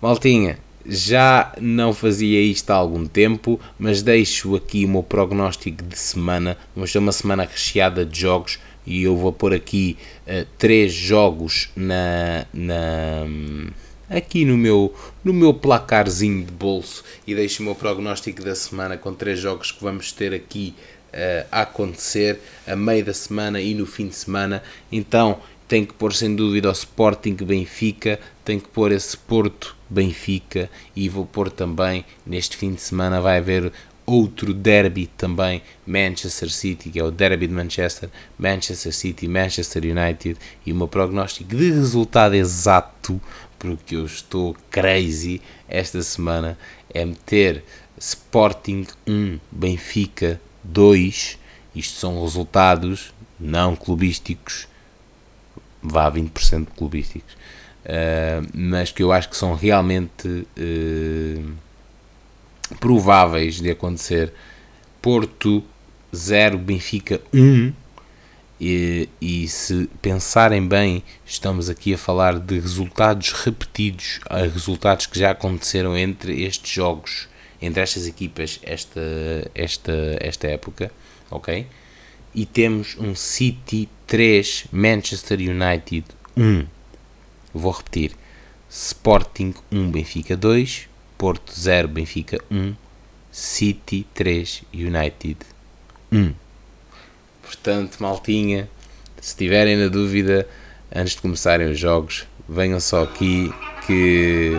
Maltinha, já não fazia isto há algum tempo, mas deixo aqui o meu prognóstico de semana. Vamos ter uma semana recheada de jogos e eu vou pôr aqui uh, três jogos na, na aqui no meu no meu placarzinho de bolso e deixo o meu prognóstico da semana com três jogos que vamos ter aqui uh, a acontecer a meio da semana e no fim de semana. Então tem que pôr sem dúvida o Sporting Benfica, tem que pôr esse Porto Benfica e vou pôr também neste fim de semana vai haver outro derby também, Manchester City, que é o derby de Manchester, Manchester City, Manchester United e o meu prognóstico de resultado exato, porque eu estou crazy esta semana, é meter Sporting 1, Benfica 2, isto são resultados não clubísticos, vá 20% clubísticos, uh, mas que eu acho que são realmente uh, prováveis de acontecer. Porto 0, Benfica 1. E, e, se pensarem bem, estamos aqui a falar de resultados repetidos, resultados que já aconteceram entre estes jogos, entre estas equipas, esta, esta, esta época, ok? E temos um City 3, Manchester United 1. Vou repetir: Sporting 1, Benfica 2, Porto 0, Benfica 1, City 3, United 1. Portanto, maltinha, se tiverem na dúvida, antes de começarem os jogos, venham só aqui que.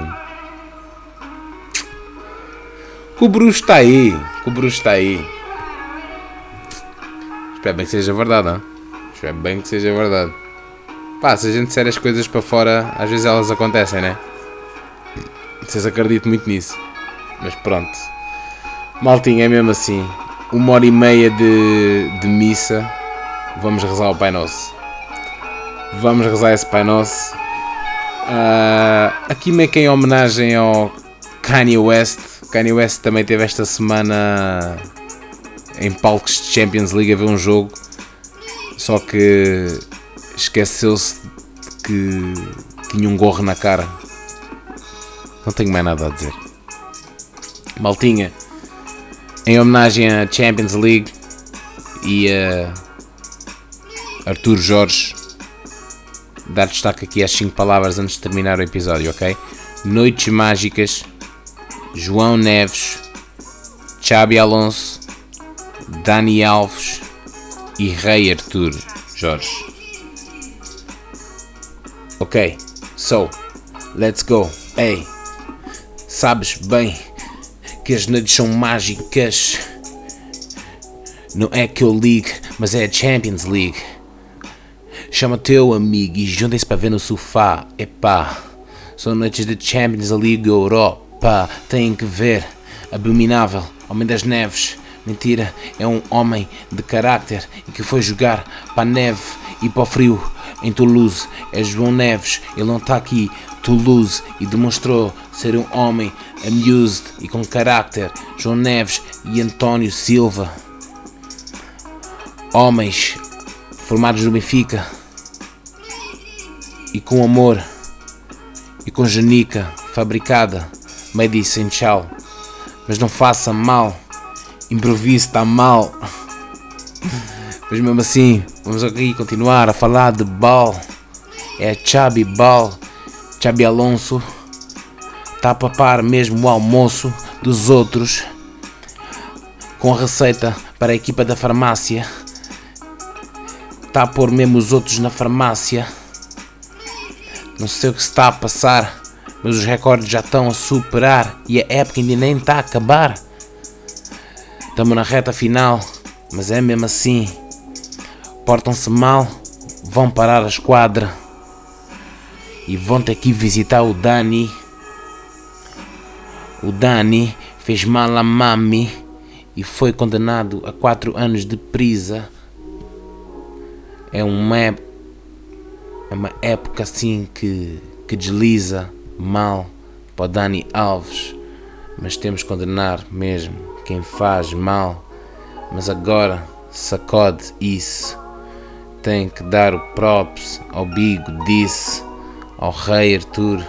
que o Bruxo está aí. Que o Bruxo está aí. Espero bem que seja verdade, não? Espero bem que seja verdade. Pá, se a gente disser as coisas para fora, às vezes elas acontecem, né? Vocês acreditam muito nisso. Mas pronto. Maltinho, é mesmo assim. Uma hora e meia de, de missa. Vamos rezar o Pai Nosso. Vamos rezar esse Pai Nosso. Uh, aqui meio que em homenagem ao Kanye West. Kanye West também teve esta semana em palcos de Champions League a ver um jogo. Só que esqueceu-se que tinha um gorro na cara não tenho mais nada a dizer. Maltinha, em homenagem à Champions League e a Arthur Jorge, dar destaque aqui às 5 palavras antes de terminar o episódio, ok? Noites Mágicas, João Neves, Xabi Alonso, Dani Alves e Rei Arthur Jorge. Ok, so, let's go. Hey. Sabes bem que as noites são mágicas. Não é que eu ligue, mas é a Champions League. Chama teu amigo e juntem-se para ver no sofá. Epá, são noites de Champions League Europa. Têm que ver. Abominável, Homem das Neves. Mentira, é um homem de caráter e que foi jogar para a neve e para o frio em Toulouse. É João Neves, ele não está aqui. Toulouse e demonstrou ser um homem amused e com caráter. João Neves e António Silva, homens formados no Benfica e com amor e com genica fabricada, made essential. Mas não faça mal, improviso está mal. Mas mesmo assim, vamos aqui continuar a falar de bal. É Chabi Ball, Chabi Alonso. Está a papar mesmo o almoço dos outros. Com a receita para a equipa da farmácia. Está a pôr mesmo os outros na farmácia. Não sei o que está a passar, mas os recordes já estão a superar e a época ainda nem está a acabar. Estamos na reta final, mas é mesmo assim portam-se mal, vão parar a esquadra e vão ter que visitar o Dani. O Dani fez mal a mami e foi condenado a 4 anos de prisa. É uma, é uma época assim que, que desliza mal para o Dani Alves, mas temos que condenar mesmo quem faz mal. Mas agora sacode isso tem que dar o props ao Bigo disse ao rei Arthur,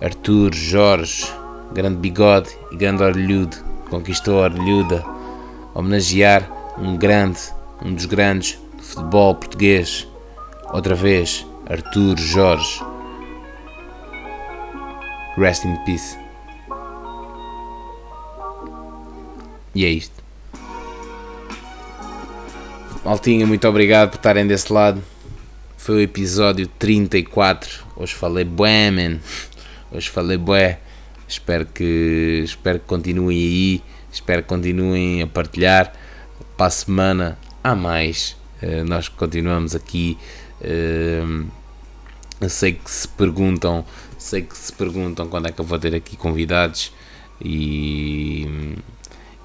Arthur Jorge, grande bigode e grande orelhudo, conquistou a orelhuda, homenagear um grande, um dos grandes do futebol português, outra vez, Arthur Jorge. Rest in peace. E é isto. Maltinha, muito obrigado por estarem desse lado. Foi o episódio 34. Hoje falei bué, man. Hoje falei bué. Espero que, espero que continuem aí. Espero que continuem a partilhar. Para a semana há mais. Uh, nós continuamos aqui. Uh, eu sei que se perguntam, sei que se perguntam quando é que eu vou ter aqui convidados e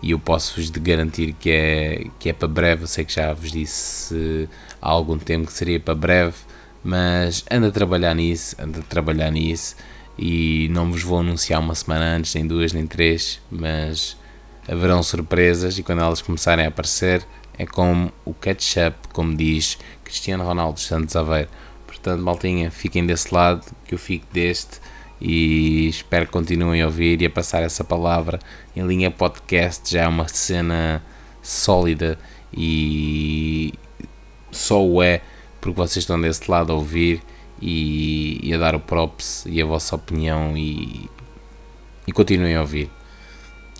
e eu posso-vos garantir que é, que é para breve. Eu sei que já vos disse há algum tempo que seria para breve, mas ando a trabalhar nisso, ando a trabalhar nisso e não vos vou anunciar uma semana antes, nem duas, nem três, mas haverão surpresas e quando elas começarem a aparecer é como o catch-up, como diz Cristiano Ronaldo Santos Aveiro. Portanto, maltinha, fiquem desse lado, que eu fico deste e espero que continuem a ouvir e a passar essa palavra. Em linha podcast já é uma cena sólida e só o é porque vocês estão desse lado a ouvir e, e a dar o props e a vossa opinião e, e continuem a ouvir.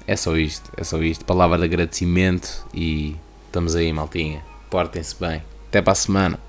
É só isto, é só isto. Palavra de agradecimento e estamos aí, maltinha. Portem-se bem. Até para a semana.